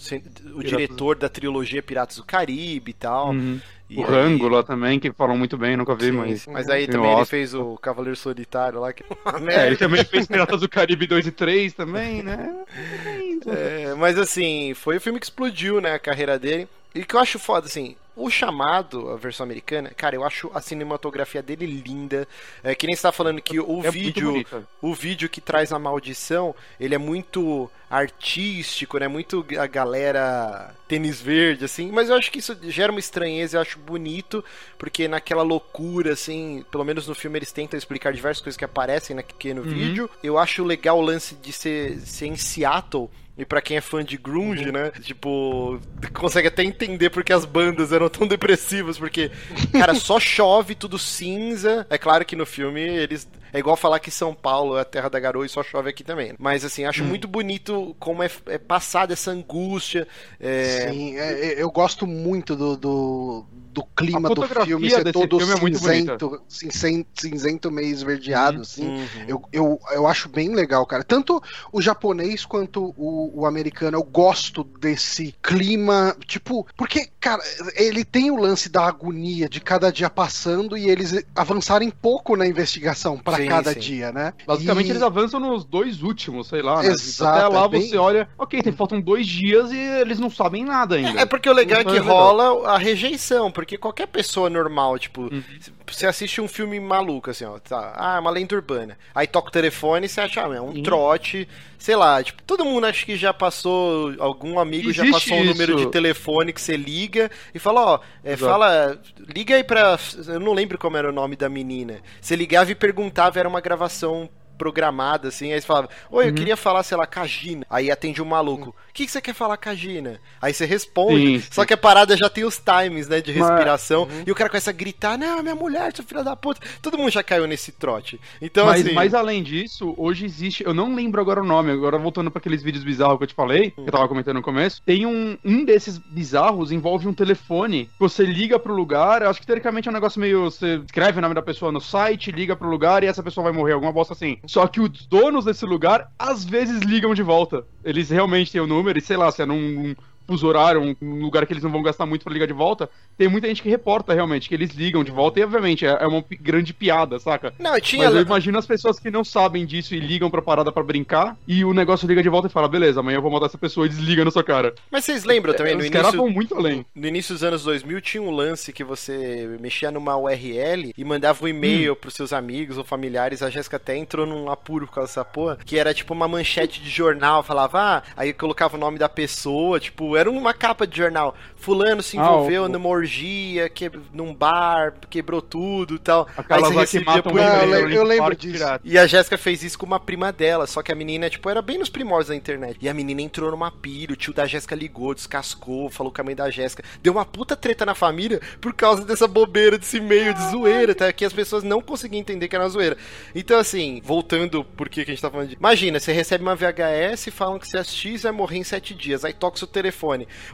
Speaker 3: o diretor da trilogia Piratas do Caribe e tal.
Speaker 5: Uhum.
Speaker 3: E
Speaker 5: o
Speaker 3: aí-
Speaker 5: Rango lá também, que falam muito bem, nunca vi,
Speaker 3: Sim,
Speaker 5: mas.
Speaker 3: mas aí também ele
Speaker 5: Oscar.
Speaker 3: fez o Cavaleiro Solitário lá, que é
Speaker 5: É, ele também fez Piratas do Caribe 2 e 3 também, né?
Speaker 3: É, mas assim, foi o filme que explodiu, né, a carreira dele. E o que eu acho foda, assim, o chamado, a versão americana, cara, eu acho a cinematografia dele linda. É que nem você tá falando que o
Speaker 5: É
Speaker 3: vídeo, o vídeo que traz a maldição, ele é muito artístico, né? Muito a galera tênis verde, assim. Mas eu acho que isso gera uma estranheza, eu acho bonito, porque naquela loucura, assim, pelo menos no filme eles tentam explicar diversas coisas que aparecem naquele
Speaker 5: Uhum.
Speaker 3: vídeo. Eu acho legal o lance de ser, ser em Seattle. E pra quem é fã de grunge,
Speaker 5: Uhum.
Speaker 3: né? Tipo, consegue até entender porque as bandas eram tão depressivas, porque, cara, só chove, tudo cinza. É claro que no filme eles. É igual falar que São Paulo é a terra da garoa e só chove aqui também. Mas assim,
Speaker 5: Hum.
Speaker 3: acho muito bonito como é, é passada essa angústia. É,
Speaker 4: Sim, é, é, eu gosto muito do, do, do clima do filme ser todo
Speaker 5: filme é
Speaker 4: cinzento, cinzento, cinzento meio esverdeado,
Speaker 5: Uhum,
Speaker 4: assim.
Speaker 3: uhum.
Speaker 4: Eu, eu, eu acho bem legal, cara. Tanto o japonês quanto o, o americano, eu gosto desse clima, tipo, porque, cara, ele tem o lance da agonia de cada dia passando e eles avançarem pouco na investigação pra
Speaker 3: Sim,
Speaker 4: cada
Speaker 3: sim.
Speaker 4: dia, né?
Speaker 5: Basicamente
Speaker 4: E-
Speaker 5: eles avançam nos dois últimos, sei lá, né?
Speaker 4: Exato,
Speaker 5: Até lá
Speaker 4: é bem-
Speaker 5: você olha, ok, tem, faltam dois dias e eles não sabem nada ainda.
Speaker 3: É porque o legal é que
Speaker 5: é
Speaker 3: rola a rejeição, porque qualquer pessoa normal, tipo,
Speaker 5: Uhum.
Speaker 3: você assiste um filme maluco, assim, ó, tá, ah, uma lenda urbana. Aí toca o telefone e você acha, ah, é um
Speaker 5: Sim.
Speaker 3: trote, sei lá, tipo, todo mundo acha que já passou, algum amigo já
Speaker 5: Existe
Speaker 3: passou um número
Speaker 5: isso.
Speaker 3: de telefone que você liga e fala, ó, é, fala, liga aí pra, eu não lembro como era o nome da menina. Você ligava e perguntava, era uma gravação programada, assim, aí você falava, oi, eu
Speaker 5: Uhum.
Speaker 3: queria falar, sei lá, Cagina. Aí atende um maluco, o que, que você quer falar, Cagina? Aí você responde,
Speaker 5: Sim, sim.
Speaker 3: só que a parada já tem os times, né, de
Speaker 5: Mas-
Speaker 3: respiração, e o cara começa a gritar, não, minha mulher, seu filho da puta. Todo mundo já caiu nesse trote. Então,
Speaker 5: mas,
Speaker 3: assim...
Speaker 5: mas além disso, hoje existe. Eu não lembro agora o nome, agora voltando para aqueles vídeos bizarros que eu te falei, que eu tava comentando no começo. Tem um. Um desses bizarros envolve um telefone. Você liga pro lugar. eu Acho que teoricamente é um negócio meio. Você escreve o nome da pessoa no site, liga pro lugar e essa pessoa vai morrer, alguma bosta assim. Só que os donos desse lugar às vezes ligam de volta. Eles realmente têm o número, e sei lá, se é num. Fuso horário, um- lugar que eles não vão gastar muito pra ligar de volta, tem muita gente que reporta realmente, que eles ligam de volta, e obviamente é é uma grande piada, saca?
Speaker 3: Não, tinha...
Speaker 5: Mas eu imagino as pessoas que não sabem disso e ligam pra parada pra brincar, e o negócio liga de volta e fala, beleza, amanhã eu vou matar essa pessoa e desliga na sua cara.
Speaker 3: Mas vocês lembram também, no
Speaker 5: Os caras
Speaker 3: início...
Speaker 5: vão muito além.
Speaker 3: No início dos anos 2000 tinha um lance que você mexia numa URL e mandava um e-mail pros seus amigos ou familiares. A Jéssica até entrou num apuro por causa dessa porra. Que era tipo uma manchete de jornal. Falava, ah, aí colocava o nome da pessoa. Tipo, era uma capa de jornal. Fulano se
Speaker 5: Ah,
Speaker 3: envolveu
Speaker 5: o-
Speaker 3: numa orgia, que, num bar, quebrou tudo e tal.
Speaker 5: Aquelas
Speaker 3: aí você recebia por
Speaker 4: Não, eu eu lembro disso.
Speaker 5: pirata.
Speaker 3: E a Jéssica fez isso com uma prima dela, só que a menina, tipo, era bem nos primórdios da internet. E a menina entrou numa pilha, o tio da Jéssica ligou, descascou, falou com a mãe da Jéssica. Deu uma puta treta na família por causa dessa bobeira, desse meio de zoeira, tá? Que as pessoas não conseguiam entender que era uma zoeira. Então, assim, voltando por que que a gente tá falando de... Imagina, você recebe uma VHS e falam que se assistir vai morrer em sete dias, aí toca o seu telefone.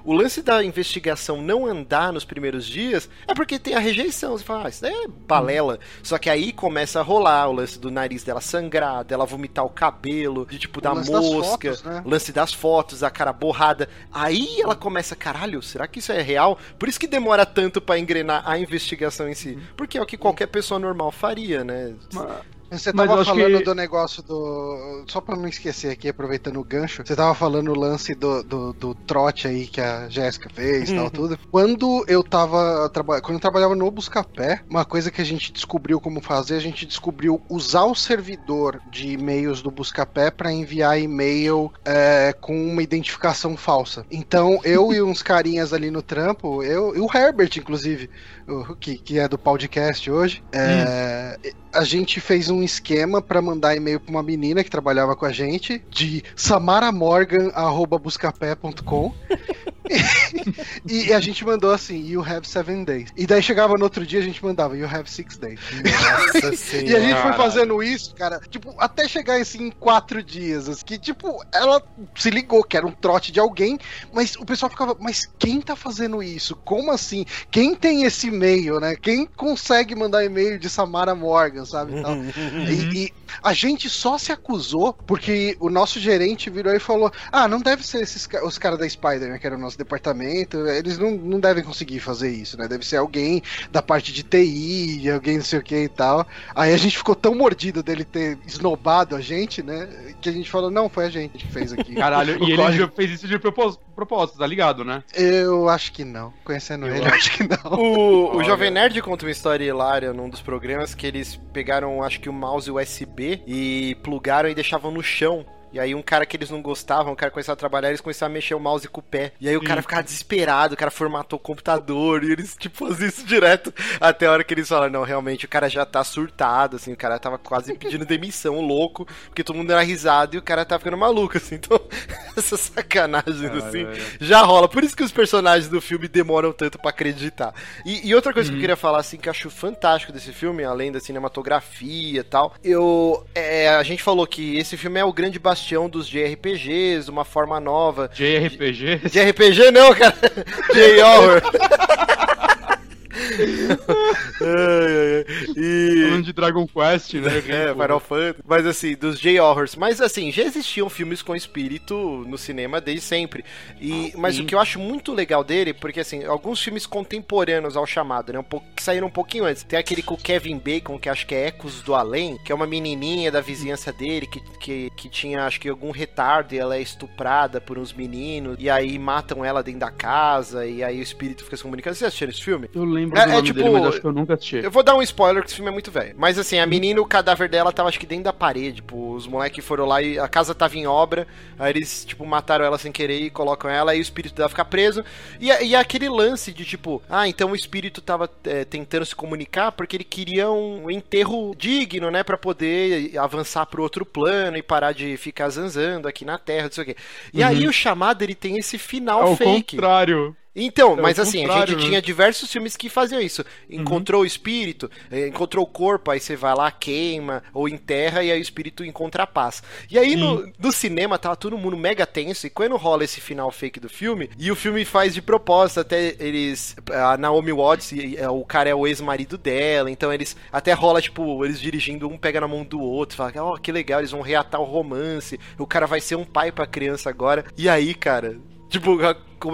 Speaker 3: O lance da investigação não andar nos primeiros dias é porque tem a rejeição. Você fala, ah, isso daí é balela. Só que aí começa a rolar o lance do nariz dela sangrar, dela vomitar o cabelo, de tipo, da mosca,
Speaker 4: fotos, né?
Speaker 3: lance das fotos, a cara borrada. Aí ela começa, caralho, será que isso é real? Por isso que demora tanto pra engrenar a investigação em si. Porque é o que qualquer pessoa normal faria, né?
Speaker 5: Mas eu
Speaker 4: tava
Speaker 5: acho
Speaker 4: falando
Speaker 5: que-
Speaker 4: do negócio do. Só pra não esquecer aqui, aproveitando o gancho, você tava falando o lance do, do, do trote aí que a Jéssica fez e
Speaker 5: Uhum.
Speaker 4: tal, tudo. Quando eu tava. Traba... Quando eu trabalhava no Buscapé, uma coisa que a gente descobriu como fazer, a gente descobriu usar o servidor de e-mails do Buscapé pra enviar e-mail é, com uma identificação falsa. Então, eu e uns carinhas ali no trampo, eu e o Herbert, inclusive, o- que, que é do podcast hoje, é, a gente fez um esquema pra mandar e-mail pra uma menina que trabalhava com a gente, de samaramorgan.buscapé.com. e a gente mandou assim, you have seven days. E daí chegava no outro dia, a gente mandava, you have six days.
Speaker 3: Nossa
Speaker 4: E a gente foi fazendo isso, cara, tipo, até chegar assim em quatro dias. assim, Que, tipo, ela se ligou que era um trote de alguém, mas o pessoal ficava, mas quem tá fazendo isso? Como assim? Quem tem esse e-mail, né? Quem consegue mandar e-mail de Samara Morgan, sabe? e tal? E, e a gente só se acusou porque o nosso gerente virou e falou: Ah, não deve ser esses, os caras da Spider, né? Que era o nosso departamento. Eles não, não devem conseguir fazer isso, né? Deve ser alguém da parte de TI, alguém não sei o que e tal. Aí a gente ficou tão mordido dele ter esnobado a gente, né? Que a gente falou: Não, foi a gente que fez aqui.
Speaker 5: Caralho,
Speaker 4: O
Speaker 5: e ele
Speaker 4: código-
Speaker 5: já fez isso de propós- propósito, tá ligado, né?
Speaker 4: Eu acho que não. Conhecendo
Speaker 5: Eu
Speaker 4: ele, eu acho que não.
Speaker 3: O, o. Jovem Nerd conta uma história hilária num dos programas que eles pegaram, acho que o mouse USB e plugaram e deixavam no chão. E aí um cara que eles não gostavam, um cara começava a trabalhar, eles começaram a mexer o mouse com o pé. E aí o
Speaker 5: Sim.
Speaker 3: cara ficava desesperado, o cara formatou o computador, e eles, tipo, faziam isso direto. Até a hora que eles falaram, não, realmente, o cara já tá surtado, assim, o cara tava quase pedindo demissão, louco, porque todo mundo era risado e o cara tava ficando maluco, assim. Então, essas sacanagens, assim, já rola. Por isso que os personagens do filme demoram tanto pra acreditar. E, e outra coisa que eu queria falar, assim, que eu acho fantástico desse filme, além da cinematografia e tal, eu. é, a gente falou que esse filme é o grande bastião dos JRPGs, uma forma nova.
Speaker 5: JRPG?
Speaker 3: De RPG não, cara. J-Horror. ai, ai. E.
Speaker 5: Falando de Dragon Quest, né?
Speaker 3: É, Final Fantasy. Mas assim, dos J-Horrors. Mas assim, já existiam filmes com espírito no cinema desde sempre. E, mas
Speaker 5: sim.
Speaker 3: o que eu acho muito legal dele, porque assim, alguns filmes contemporâneos ao chamado, né? Um pouco, que saíram um pouquinho antes. Tem aquele com o Kevin Bacon, que acho que é Ecos do Além, que é uma menininha da vizinhança dele que, que, que tinha, acho que, algum retardo e ela é estuprada por uns meninos. E aí matam ela dentro da casa. E aí o espírito fica se comunicando. Vocês assistiram esse filme?
Speaker 5: Eu lembro
Speaker 3: É-
Speaker 5: do
Speaker 3: é
Speaker 5: nome
Speaker 3: tipo-
Speaker 5: dele, mas acho que eu nunca assisti.
Speaker 3: Eu vou dar um spoiler que esse filme é muito velho. Mas assim, a menina, o cadáver dela tava acho que dentro da parede. Tipo, os moleques foram lá e a casa tava em obra. Aí eles, tipo, mataram ela sem querer e colocam ela. Aí o espírito dela fica preso. E, e aquele lance de tipo, ah, então o espírito tava é, tentando se comunicar porque ele queria um enterro digno, né? Pra poder avançar pro outro plano e parar de ficar zanzando aqui na Terra, não sei o quê. E aí o chamado, ele tem esse
Speaker 5: É
Speaker 3: final
Speaker 5: o
Speaker 3: fake.
Speaker 5: contrário.
Speaker 3: Então,
Speaker 5: É
Speaker 3: mas assim, a gente
Speaker 5: né?
Speaker 3: tinha diversos filmes que faziam isso. Encontrou o espírito, eh, encontrou o corpo, aí você vai lá, queima, ou enterra, e aí o espírito encontra a paz. E aí no, no cinema tava todo mundo mega tenso, e quando rola esse final fake do filme, e o filme faz de propósito, até eles. A Naomi Watts, o cara é o ex-marido dela, então eles. Até rola, tipo, eles dirigindo, um pega na mão do outro, fala, ó, que legal, eles vão reatar o romance, o cara vai ser um pai pra criança agora. E aí, cara, Tipo,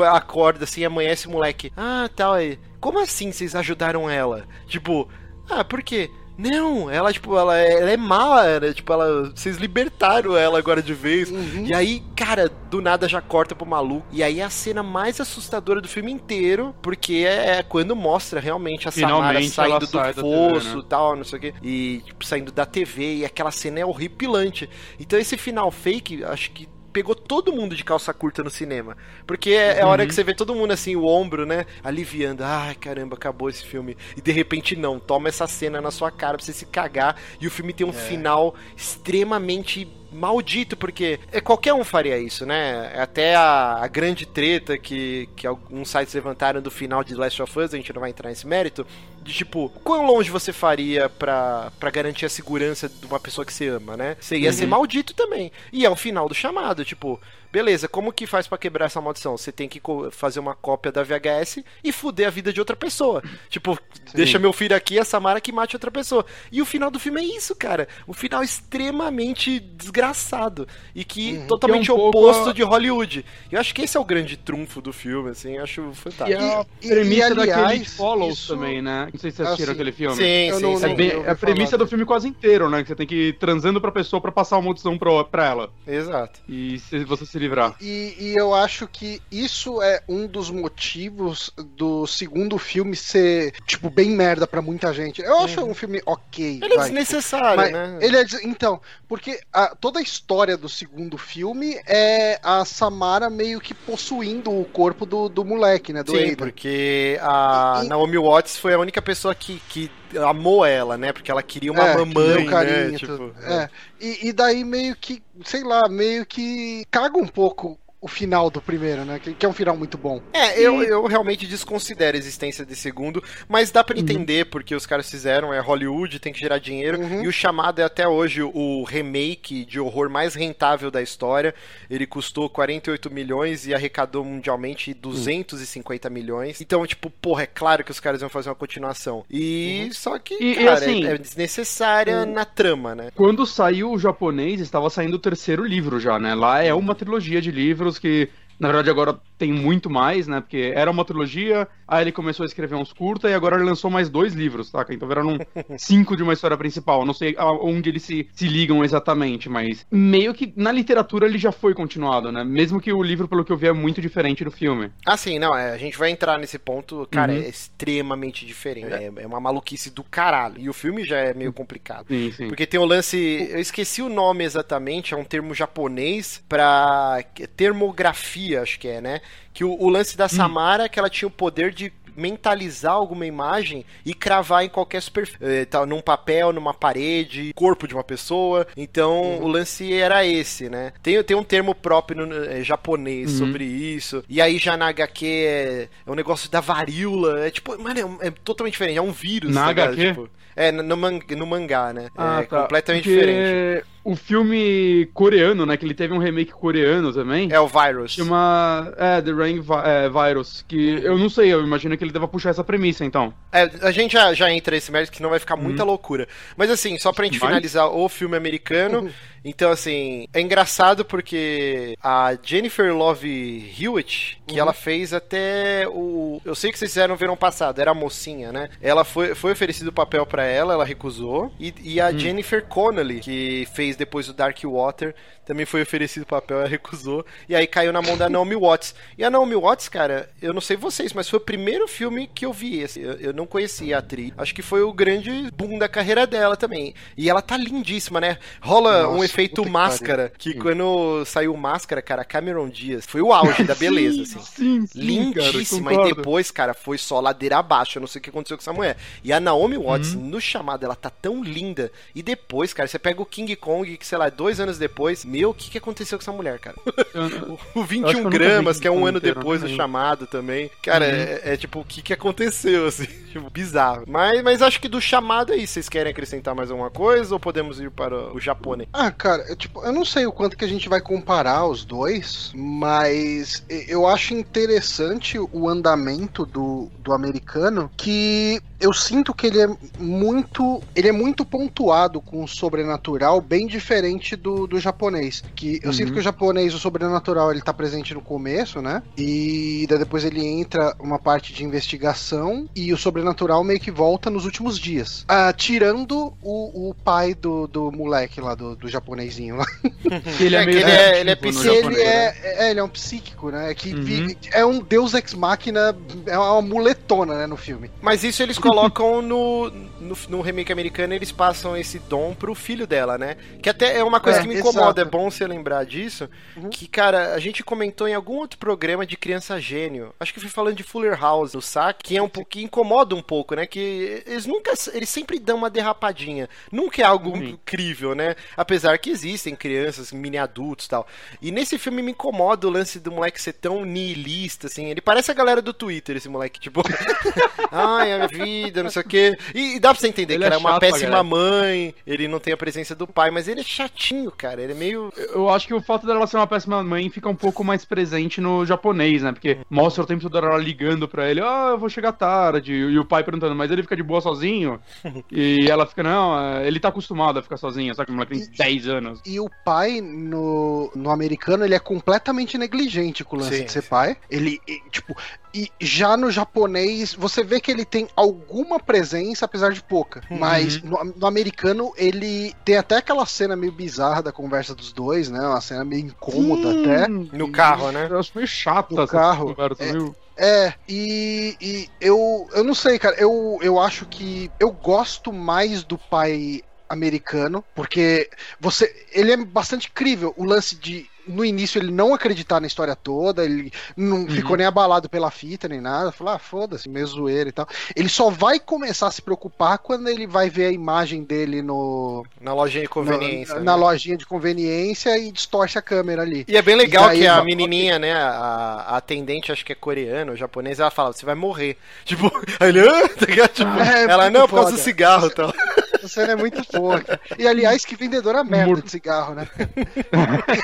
Speaker 3: acorda assim, amanhece o moleque. Ah, tal, aí. Como assim vocês ajudaram ela? Tipo, ah, por quê? Não, ela, tipo, ela é, ela é má, né? Tipo, ela. Vocês libertaram ela agora de vez.
Speaker 4: Uhum.
Speaker 3: E aí, cara, do nada já corta pro maluco. E aí é a cena mais assustadora do filme inteiro, porque é quando mostra realmente a Samara saindo do
Speaker 5: sai
Speaker 3: fosso e tal, não sei o quê. E, tipo, saindo da TV. E aquela cena é horripilante. Então esse final fake, acho que pegou todo mundo de calça curta no cinema. Porque é, é a hora que você vê todo mundo assim, o ombro, né? Aliviando. Ai, caramba, acabou esse filme. E de repente não. Toma essa cena na sua cara pra você se cagar. E o filme tem um final extremamente maldito, porque é, qualquer um faria isso, né? É Até a, a grande treta que, que alguns sites levantaram do final de Last of Us, a gente não vai entrar nesse mérito, de tipo, quão longe você faria pra, pra garantir a segurança de uma pessoa que você ama, né? Você ia ser maldito também. E é o final do chamado, tipo, beleza, como que faz pra quebrar essa maldição? Você tem que fazer uma cópia da VHS e fuder a vida de outra pessoa. Tipo, deixa meu filho aqui, a Samara que mate outra pessoa. E o final do filme é isso, cara. Um final extremamente desgraçado. E que totalmente
Speaker 5: Que é um
Speaker 3: oposto
Speaker 5: a-
Speaker 3: de Hollywood. Eu acho que esse é o grande trunfo do filme, assim, eu acho
Speaker 5: E
Speaker 3: fantástico.
Speaker 5: a
Speaker 4: E- e-
Speaker 5: premissa
Speaker 4: e,
Speaker 5: daquele
Speaker 4: aliás,
Speaker 5: Follows
Speaker 4: isso-
Speaker 5: também, né? Não sei se vocês assistiram
Speaker 4: Assim,
Speaker 5: aquele filme.
Speaker 3: Sim,
Speaker 4: Eu
Speaker 3: sim,
Speaker 4: não-
Speaker 3: sim.
Speaker 5: É, bem, é a premissa
Speaker 4: falar
Speaker 5: do filme quase inteiro, né? Que você tem que ir transando pra pessoa pra passar uma maldição pro, pra ela.
Speaker 3: Exato.
Speaker 5: E se você se livrar.
Speaker 4: E, e eu acho que isso é um dos motivos do segundo filme ser, tipo, bem merda pra muita gente. Eu acho um filme ok.
Speaker 3: Ele é
Speaker 4: vai,
Speaker 3: desnecessário,
Speaker 4: Mas
Speaker 3: né?
Speaker 4: ele é des- então, porque a- toda a história do segundo filme é a Samara meio que possuindo o corpo do, do moleque, né? Do
Speaker 3: Sim,
Speaker 4: Aiden.
Speaker 3: porque a
Speaker 4: e-
Speaker 3: Naomi Watts foi a única pessoa que, que amou ela, né? Porque ela queria uma
Speaker 4: É,
Speaker 3: mamãe,
Speaker 4: deu carinho,
Speaker 3: né? Tipo,
Speaker 4: É. E, e daí meio que, sei lá, meio que caga um pouco o final do primeiro, né? Que, que é um final muito bom.
Speaker 3: É, eu, eu realmente desconsidero a existência de segundo, mas dá
Speaker 4: Uhum.
Speaker 3: pra entender porque os caras fizeram, é Hollywood, tem que gerar dinheiro,
Speaker 4: Uhum.
Speaker 3: e o chamado é até hoje o remake de horror mais rentável da história. Ele custou 48 milhões e arrecadou mundialmente 250 milhões. Então, tipo, porra, é claro que os caras vão fazer uma continuação. E só que,
Speaker 5: E- e
Speaker 3: cara,
Speaker 5: assim,
Speaker 3: é desnecessária na trama, né?
Speaker 5: Quando saiu o japonês, estava saindo o terceiro livro já, né? Lá é uma trilogia de livros que, na verdade, agora tem muito mais, né? Porque era uma trilogia, aí ele começou a escrever uns curta e agora ele lançou mais dois livros, saca? Então viraram cinco de uma história principal. Não sei a- onde eles se, se ligam exatamente, mas meio que na literatura ele já foi continuado, né? Mesmo que o livro, pelo que eu vi, é muito diferente do filme.
Speaker 3: Ah, sim, não, é, a gente vai entrar nesse ponto, cara,
Speaker 5: Uhum.
Speaker 3: é extremamente diferente. É, é uma maluquice do caralho. E o filme já é meio complicado.
Speaker 5: Sim, sim.
Speaker 3: Porque tem o lance. Eu esqueci o nome exatamente, é um termo japonês pra termografia, acho que é, né? Que o, o lance da Samara é que ela tinha o poder de mentalizar alguma imagem e cravar em qualquer superfície. Eh, tá, num papel, numa parede, corpo de uma pessoa. Então o lance era esse, né? Tem, tem um termo próprio no, eh, japonês
Speaker 5: Uhum.
Speaker 3: sobre isso. E aí já na HQ é, é um negócio da varíola. É tipo, mano, é, é totalmente diferente. É um vírus.
Speaker 5: Na
Speaker 3: tá?
Speaker 5: HQ?
Speaker 3: Tipo, é, no, man- no mangá, né?
Speaker 5: Ah,
Speaker 3: é
Speaker 5: tá.
Speaker 3: completamente
Speaker 5: Porque
Speaker 3: diferente.
Speaker 5: O filme coreano, né? Que ele teve um remake coreano também.
Speaker 3: É o Virus.
Speaker 5: Chama. É, The Rain Vi- é, Virus. Que eu não sei, eu imagino que ele deva puxar essa premissa, então.
Speaker 3: É, a gente já, já entra nesse mérito que não vai ficar muita loucura. Mas assim, só pra gente
Speaker 5: Vai?
Speaker 3: finalizar o filme americano. Então, assim, é engraçado porque a Jennifer Love Hewitt, que ela fez até o. Eu sei que vocês fizeram no verão passado, era a mocinha, né? Ela foi, foi oferecido o papel pra ela, ela recusou. E, e a Jennifer Connelly, que fez depois o Dark Water, também foi oferecido papel, ela recusou. E aí caiu na mão da Naomi Watts. E a Naomi Watts, cara, eu não sei vocês, mas foi o primeiro filme que eu vi. assim, eu, eu não conhecia a atriz. Acho que foi o grande boom da carreira dela também. E ela tá lindíssima, né? Rola
Speaker 4: Nossa,
Speaker 3: um efeito
Speaker 4: que
Speaker 3: máscara, que, quando saiu máscara, cara, Cameron Diaz foi o auge da beleza, assim.
Speaker 5: Sim, sim,
Speaker 3: Lindíssima,
Speaker 5: cara,
Speaker 3: e depois, cara, foi só ladeira abaixo. Eu não sei o que aconteceu com essa mulher. E a Naomi Watts,
Speaker 5: Uhum.
Speaker 3: no chamado, ela tá tão linda. E depois, cara, você pega o King Kong, que sei lá, dois anos depois, meu, o que, que aconteceu com essa mulher, cara?
Speaker 5: Eu-
Speaker 3: O
Speaker 5: que
Speaker 3: 21
Speaker 5: eu nunca vi
Speaker 3: gramas, que é um ano
Speaker 5: inteiro,
Speaker 3: depois do chamado também. Cara,
Speaker 5: Uhum.
Speaker 3: é, é tipo, o que que aconteceu, assim? Tipo, bizarro. Mas, mas acho que do chamado aí, vocês querem acrescentar mais alguma coisa ou podemos ir para o japonês?
Speaker 4: Ah, cara, eu, tipo, eu não sei o quanto que a gente vai comparar os dois, mas eu acho interessante o andamento do, do americano, que eu sinto que ele é muito. Ele é muito pontuado com o sobrenatural, bem diferente do, do japonês. Que eu
Speaker 5: Uhum.
Speaker 4: sinto que o japonês, o sobrenatural, ele tá presente no começo, né? E daí depois ele entra uma parte de investigação e o sobrenatural meio que volta nos últimos dias. Ah, tirando o, o pai do, do moleque lá, do, do japonesinho lá.
Speaker 5: Ele é,
Speaker 3: É,
Speaker 5: meio
Speaker 3: que ele é- ele é
Speaker 5: no
Speaker 4: Que ele
Speaker 5: japonês, né?
Speaker 4: é, é, ele é um psíquico, né? Que
Speaker 5: Uhum.
Speaker 4: é um deus ex machina, é uma muletona, né, no filme.
Speaker 3: Mas isso eles colocam no, no, no remake americano, eles passam esse dom pro filho dela, né? Que até é uma coisa
Speaker 4: É,
Speaker 3: que me incomoda,
Speaker 4: exato.
Speaker 3: É bom você lembrar disso.
Speaker 4: Uhum.
Speaker 3: Que, cara, a gente comentou em algum outro programa de criança gênio. Acho que fui falando de Fuller House, o saque, que é um pouco, que incomoda um pouco, né? Que eles nunca, eles sempre dão uma derrapadinha. Nunca é algo
Speaker 5: Sim.
Speaker 3: incrível, né? Apesar que existem crianças, mini adultos e tal. E nesse filme me incomoda o lance do moleque ser tão nihilista, assim. Ele parece a galera do Twitter, esse moleque, tipo. Ai, a vida, não sei o quê. E, e dá pra você entender
Speaker 5: Ele
Speaker 3: que
Speaker 5: é
Speaker 3: ela é uma
Speaker 5: chato
Speaker 3: péssima mãe, ele não tem a presença do pai, mas ele é chatinho, cara. Ele é meio.
Speaker 5: Eu acho que o fato dela ser uma péssima mãe fica um pouco mais presente no japonês, né? Porque mostra o tempo todo ela ligando pra ele, ah, eu vou chegar tarde. E o pai perguntando, mas ele fica de boa sozinho? e ela fica, não, é, ele tá acostumado a ficar sozinho, sabe? que O moleque tem 10 anos.
Speaker 4: E o pai, no, no americano, ele é completamente negligente com o lance
Speaker 3: Sim,
Speaker 4: de ser
Speaker 3: sim.
Speaker 4: pai. Ele, tipo, e já no japonês, você vê que ele tem alguma presença, apesar de pouca.
Speaker 3: Uhum.
Speaker 4: Mas no, no americano, ele tem até aquela cena meio bizarra da conversa dos dois, né? Uma cena meio incômoda até.
Speaker 3: No carro, né?
Speaker 5: Eu acho meio chato
Speaker 4: No carro,
Speaker 5: conversa,
Speaker 4: é. É, e, e eu, eu não sei, cara. Eu, eu acho que eu gosto mais do pai americano, porque você ele é bastante crível o lance de no início ele não acreditar na história toda, ele não
Speaker 5: Uhum.
Speaker 4: ficou nem abalado pela fita nem nada, falou, ah, foda-se, meio zoeira e tal. Ele só vai começar a se preocupar quando ele vai ver a imagem dele no
Speaker 3: Na lojinha de conveniência.
Speaker 4: na,
Speaker 3: né?
Speaker 4: na lojinha de conveniência e distorce a câmera ali.
Speaker 3: E é bem legal que a menininha, né, a, a atendente, acho que é coreana ou japonesa, ela fala, você vai morrer. Tipo, ele, "Hã?" Tá ligado? Tipo,
Speaker 4: É,
Speaker 3: ela, não, por causa do
Speaker 4: foda.
Speaker 3: cigarro e tal.
Speaker 4: Essa cena é muito boa. cara. E aliás, que vendedora merda de cigarro, né?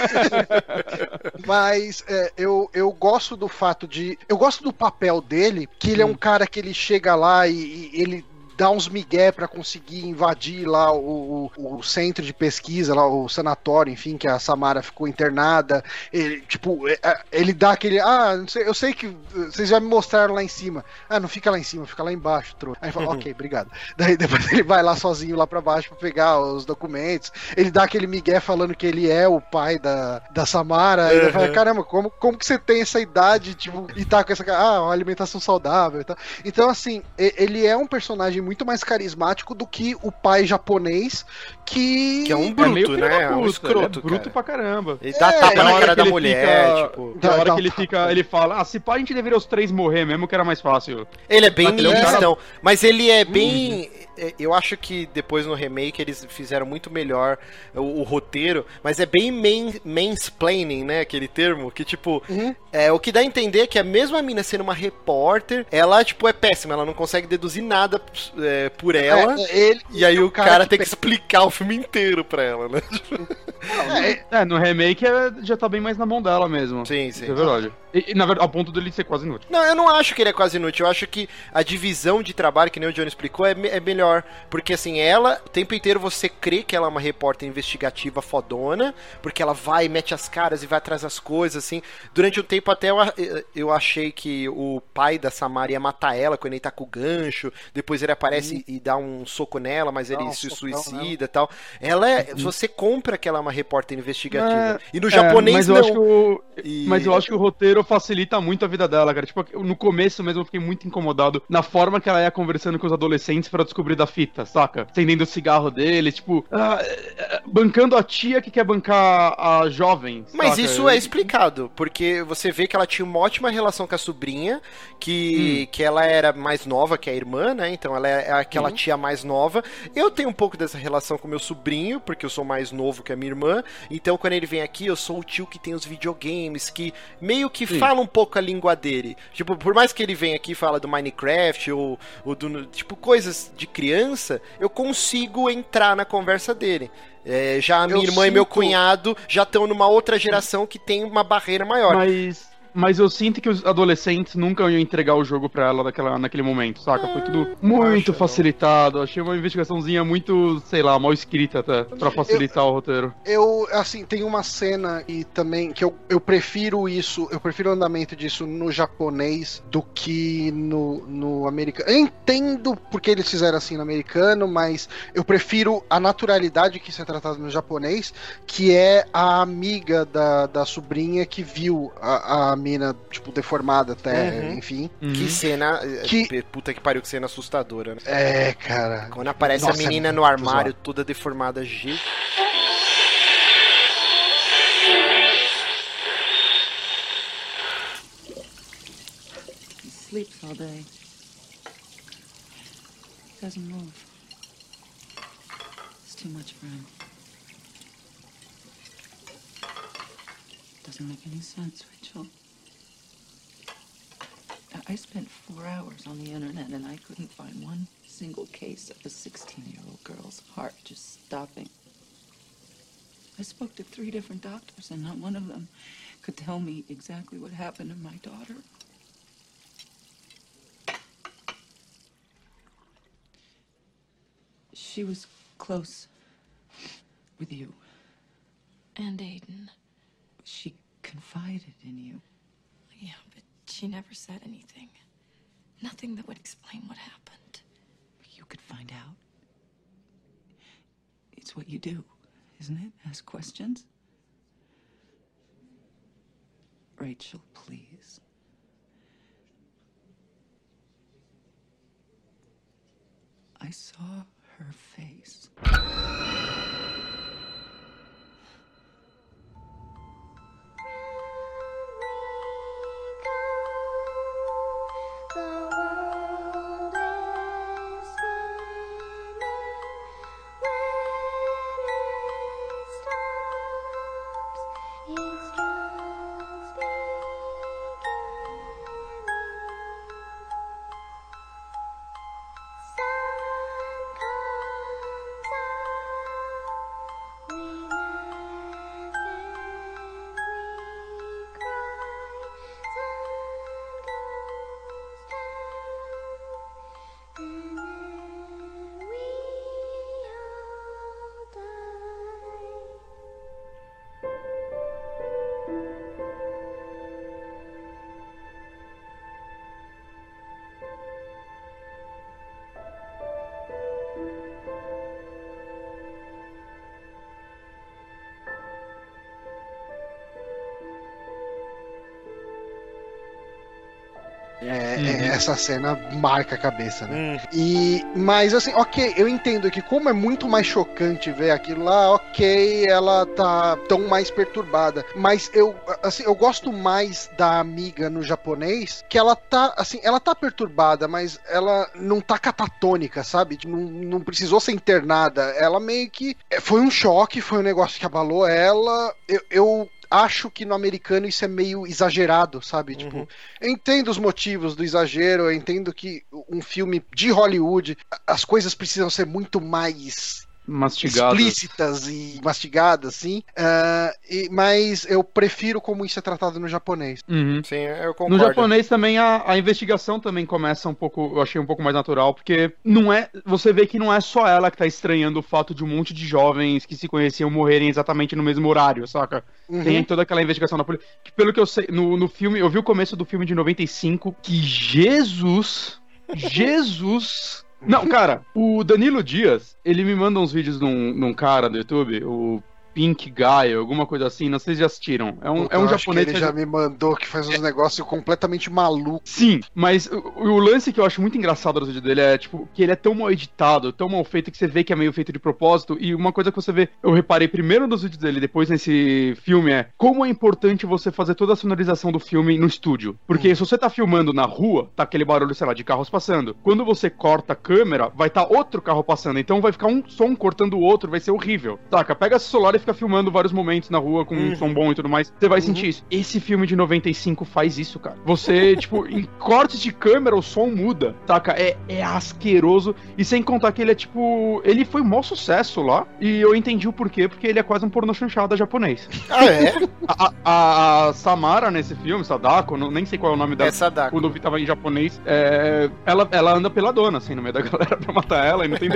Speaker 4: Mas é, eu, eu gosto do fato de. Eu gosto do papel dele, que ele é um cara que ele chega lá e, e ele dá uns migué pra conseguir invadir lá o, o, o centro de pesquisa, lá o sanatório, enfim, que a Samara ficou internada. Ele, tipo, é, é, ele dá aquele. Ah, não sei- eu sei que vocês já me mostraram lá em cima. Ah, não fica lá em cima, fica lá embaixo, trouxa. Aí fala, ok, obrigado. Daí depois ele vai lá sozinho lá pra baixo pra pegar os documentos. Ele dá aquele migué falando que ele é o pai da, da Samara. E ele fala, caramba, como, como que você tem essa idade, tipo, e tá com essa ah, uma alimentação saudável e tal. Então, assim, ele é um personagem muito mais carismático do que o pai japonês, que.
Speaker 3: Que é um
Speaker 5: É
Speaker 3: bruto,
Speaker 5: meio filho
Speaker 3: né?
Speaker 5: da
Speaker 3: É um escroto,
Speaker 5: é bruto
Speaker 3: cara.
Speaker 5: pra caramba.
Speaker 3: Ele dá
Speaker 4: É,
Speaker 3: tapa
Speaker 4: na
Speaker 5: hora
Speaker 3: cara da mulher,
Speaker 5: fica-
Speaker 3: tipo...
Speaker 5: Na hora
Speaker 4: Dá-
Speaker 5: que ele fica, ele fala, ah, se pá, a gente deveria os três morrer mesmo, que era mais fácil.
Speaker 3: Ele é bem
Speaker 5: Mas ele é um
Speaker 3: nihilistão, mas ele é bem. é, Eu acho que depois no remake eles fizeram muito melhor o, o roteiro, mas é bem main, mansplaining, né? Aquele termo, que tipo.
Speaker 4: Uhum.
Speaker 3: É, o que dá a entender é que a mesma mina sendo uma repórter, ela, tipo, é péssima, ela não consegue deduzir nada é, por ela.
Speaker 4: É, ele,
Speaker 3: E aí
Speaker 4: é
Speaker 3: o cara, tem que explicar o filme inteiro pra ela, né?
Speaker 4: É,
Speaker 5: É, no remake é- já tá bem mais na mão dela mesmo.
Speaker 3: Sim, sim.
Speaker 5: É verdade. E, e, na verdade, ao ponto dele ser quase inútil.
Speaker 3: Não, eu não acho que ele é quase inútil. Eu acho que a divisão de trabalho, que nem o Johnny explicou, é, me- é melhor. Porque, assim, ela, o tempo inteiro você crê que ela é uma repórter investigativa fodona, porque ela vai, mete as caras e vai atrás das coisas, assim. Durante um tempo até eu, eu achei que o pai da Samara ia matar ela quando ele tá com o gancho. Depois ele aparece e dá um soco nela, mas ele
Speaker 4: um
Speaker 3: se suicida e tal. Ela é. Você compra que ela é uma repórter investigativa.
Speaker 5: É,
Speaker 3: e no
Speaker 5: É,
Speaker 3: japonês
Speaker 5: mas eu
Speaker 3: não.
Speaker 5: acho que o,
Speaker 3: E-
Speaker 5: Mas eu acho que o roteiro facilita muito a vida dela, cara. Tipo, no começo mesmo eu fiquei muito incomodado na forma que ela ia conversando com os adolescentes pra descobrir da fita, saca? Acendendo o cigarro dele, tipo, ah, é, é, bancando a tia que quer bancar a jovem.
Speaker 3: Mas
Speaker 5: saca?
Speaker 3: isso é explicado, porque você vê que ela tinha uma ótima relação com a sobrinha, que, que ela era mais nova que a irmã, né? Então ela é aquela tia mais nova. Eu tenho um pouco dessa relação com meu sobrinho, porque eu sou mais novo que a minha irmã. Então quando ele vem aqui, eu sou o tio que tem os videogames, que meio que
Speaker 5: Sim.
Speaker 3: fala um pouco a língua dele. Tipo, por mais que ele venha aqui e fala do Minecraft ou, ou do. Tipo, coisas de criança, eu consigo entrar na conversa dele. É, já a minha
Speaker 4: Eu
Speaker 3: irmã e meu
Speaker 4: sinto-
Speaker 3: cunhado já estão numa outra geração que tem uma barreira maior.
Speaker 5: Mas, mas eu sinto que os adolescentes nunca iam entregar o jogo pra ela naquela, naquele momento, saca? Foi tudo muito
Speaker 4: acho,
Speaker 5: facilitado. Achei uma investigaçãozinha muito, sei lá, mal escrita até, pra facilitar o roteiro.
Speaker 4: Eu, assim, tem uma cena e também que eu, eu prefiro isso, eu prefiro o andamento disso no japonês do que no, no americano. Eu entendo porque eles fizeram assim no americano, mas eu prefiro a naturalidade que isso é tratado no japonês, que é a amiga da, da sobrinha que viu a, a mina, tipo, deformada até,
Speaker 3: Uhum.
Speaker 4: enfim.
Speaker 3: Que cena. eh,
Speaker 4: Que-
Speaker 3: Puta que pariu, que cena assustadora, né?
Speaker 4: É, cara.
Speaker 3: Quando aparece
Speaker 4: Nossa,
Speaker 3: a menina
Speaker 4: é
Speaker 3: no armário, toda deformada, G.
Speaker 1: He sleeps all day. Doesn't move. It's too much for him. Doesn't make any sense. I- spent four hours on the internet and I couldn't find one single case of a 16 year old girl's heart just stopping. I spoke to three different doctors and not one of them could tell me exactly what happened to my daughter. She was close with you.
Speaker 6: And Aiden.
Speaker 1: She confided in you.
Speaker 6: Yeah, but she never said anything. Nothing that would explain what happened.
Speaker 1: You could find out. It's what you do, isn't it? Ask questions. Rachel, please. I saw her face.
Speaker 4: É,
Speaker 5: Uhum.
Speaker 4: é, essa cena marca a cabeça, né?
Speaker 3: Hum,
Speaker 4: E, mas assim, ok, eu entendo que como é muito mais chocante ver aquilo lá, ok, ela tá tão mais perturbada. Mas eu, assim, eu gosto mais da amiga no japonês, que ela tá, assim, ela tá perturbada, mas ela não tá catatônica, sabe? Não, não precisou ser internada. Ela meio que é, foi um choque, foi um negócio que abalou ela. Eu, eu acho que no americano isso é meio exagerado, sabe? Tipo,
Speaker 3: Uhum.
Speaker 4: eu entendo os motivos do exagero, eu entendo que um filme de Hollywood, as coisas precisam ser muito mais
Speaker 5: Mastigado.
Speaker 4: explícitas e mastigadas, assim. ah, e- mas eu prefiro como isso é tratado no japonês.
Speaker 5: Uhum.
Speaker 3: sim, eu
Speaker 5: No
Speaker 3: concordo.
Speaker 5: japonês também a, a investigação também começa um pouco, eu achei um pouco mais natural, porque não é, você vê que não é só ela que tá estranhando o fato de um monte de jovens que se conheciam morrerem exatamente no mesmo horário, saca?
Speaker 4: Uhum.
Speaker 5: Tem toda aquela investigação da polícia, que pelo que eu sei, no, no filme, eu vi o começo do filme de 95, que Jesus, Jesus... Não, cara, o Danilo Dias, ele me manda uns vídeos de um, de um cara do YouTube, o Pink Guy, alguma coisa assim, não sei se já assistiram. É um,
Speaker 4: Puta,
Speaker 5: é um japonês
Speaker 4: que ele
Speaker 5: que
Speaker 4: já me mandou que faz uns negócios completamente malucos.
Speaker 5: Sim, mas o, o lance que eu acho muito engraçado no vídeo dele é, tipo, que ele é tão mal editado, tão mal feito, que você vê que é meio feito de propósito. E uma coisa que você vê, eu reparei primeiro nos vídeos dele, depois nesse filme, é como é importante você fazer toda a sonorização do filme no estúdio. Porque se você tá filmando na rua, tá aquele barulho, sei lá, de carros passando. Quando você corta a câmera, vai estar tá outro carro passando. Então vai ficar um som cortando o outro, vai ser horrível. Saca? Pega seu celular e fica filmando vários momentos na rua com um som bom e tudo mais. Você vai sentir isso. Esse filme de 95 faz isso, cara. Você, tipo, em cortes de câmera, o som muda, saca? É, é asqueroso. E sem contar que ele é, tipo. Ele foi um maior sucesso lá. E eu entendi o porquê, porque ele é quase um porno chanchada japonês.
Speaker 3: Ah, é?
Speaker 5: A, a- a Samara nesse filme, Sadako, não- nem sei qual é o nome dela.
Speaker 3: Essa da.
Speaker 5: Quando eu vi tava em japonês, é, ela, ela anda peladona, assim, no meio da galera pra matar ela, e não tem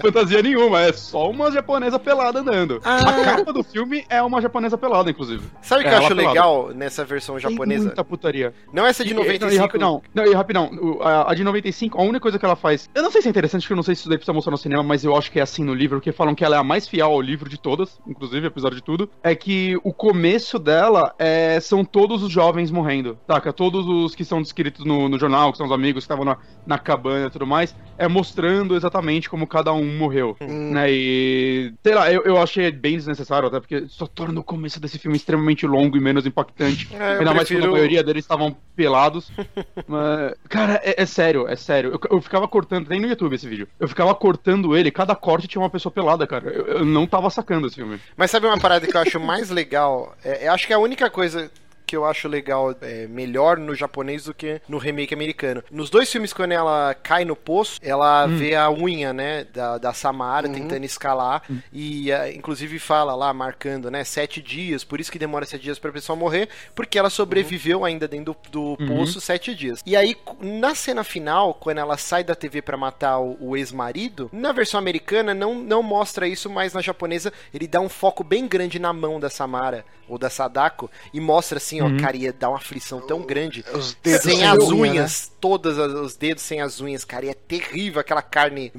Speaker 5: fantasia nenhuma, é só uma japonesa pelada andando.
Speaker 3: Ah.
Speaker 5: A capa do filme é uma japonesa pelada, inclusive.
Speaker 3: Sabe o que
Speaker 5: É,
Speaker 3: eu
Speaker 5: ela
Speaker 3: acho
Speaker 5: pelada.
Speaker 3: legal nessa versão
Speaker 5: Tem
Speaker 3: japonesa?
Speaker 5: muita putaria.
Speaker 3: Não essa de
Speaker 5: E- Não, e
Speaker 3: 95.
Speaker 5: rapidão, não, e rapidão, a, a de 95, a única coisa que ela faz. Eu não sei se é interessante, porque eu não sei se isso daí precisa mostrar no cinema, mas eu acho que é assim no livro, porque falam que ela é a mais fiel ao livro de todas, inclusive, apesar de tudo. É que o começo dela é, são todos os jovens morrendo, saca? Todos os que são descritos no, no jornal, que são os amigos que estavam na, na cabana e tudo mais, é mostrando exatamente como cada um morreu.
Speaker 4: Hum.
Speaker 5: Né, e sei lá, eu, eu achei bem desnecessário, até porque só torna o começo desse filme extremamente longo e menos impactante.
Speaker 3: É,
Speaker 5: Ainda mais quando
Speaker 3: prefiro-
Speaker 5: a maioria deles estavam pelados. Mas, cara, é, é sério, é sério. Eu, eu ficava cortando, tem no YouTube esse vídeo. Eu ficava cortando ele, cada corte tinha uma pessoa pelada, cara. Eu, eu não tava sacando esse filme.
Speaker 3: Mas sabe uma parada que eu acho mais legal? É, eu acho que é a única coisa que eu acho legal, é, melhor no japonês do que no remake americano. Nos dois filmes, quando ela cai no poço, ela vê a unha, né, da, da Samara tentando escalar. E ah, inclusive fala lá, marcando, né, sete dias, por isso que demora sete dias pra pessoa morrer, porque ela sobreviveu ainda dentro do, do poço sete dias. E aí, na cena final, quando ela sai da TV pra matar o, o ex-marido, na versão americana não, não mostra isso, mas na japonesa ele dá um foco bem grande na mão da Samara ou da Sadako e mostra assim, ó, cara, ia dar uma aflição tão grande.
Speaker 4: Os dedos
Speaker 3: sem as
Speaker 4: unha,
Speaker 3: unhas, todas as- os dedos sem as unhas, cara, e é terrível aquela carne,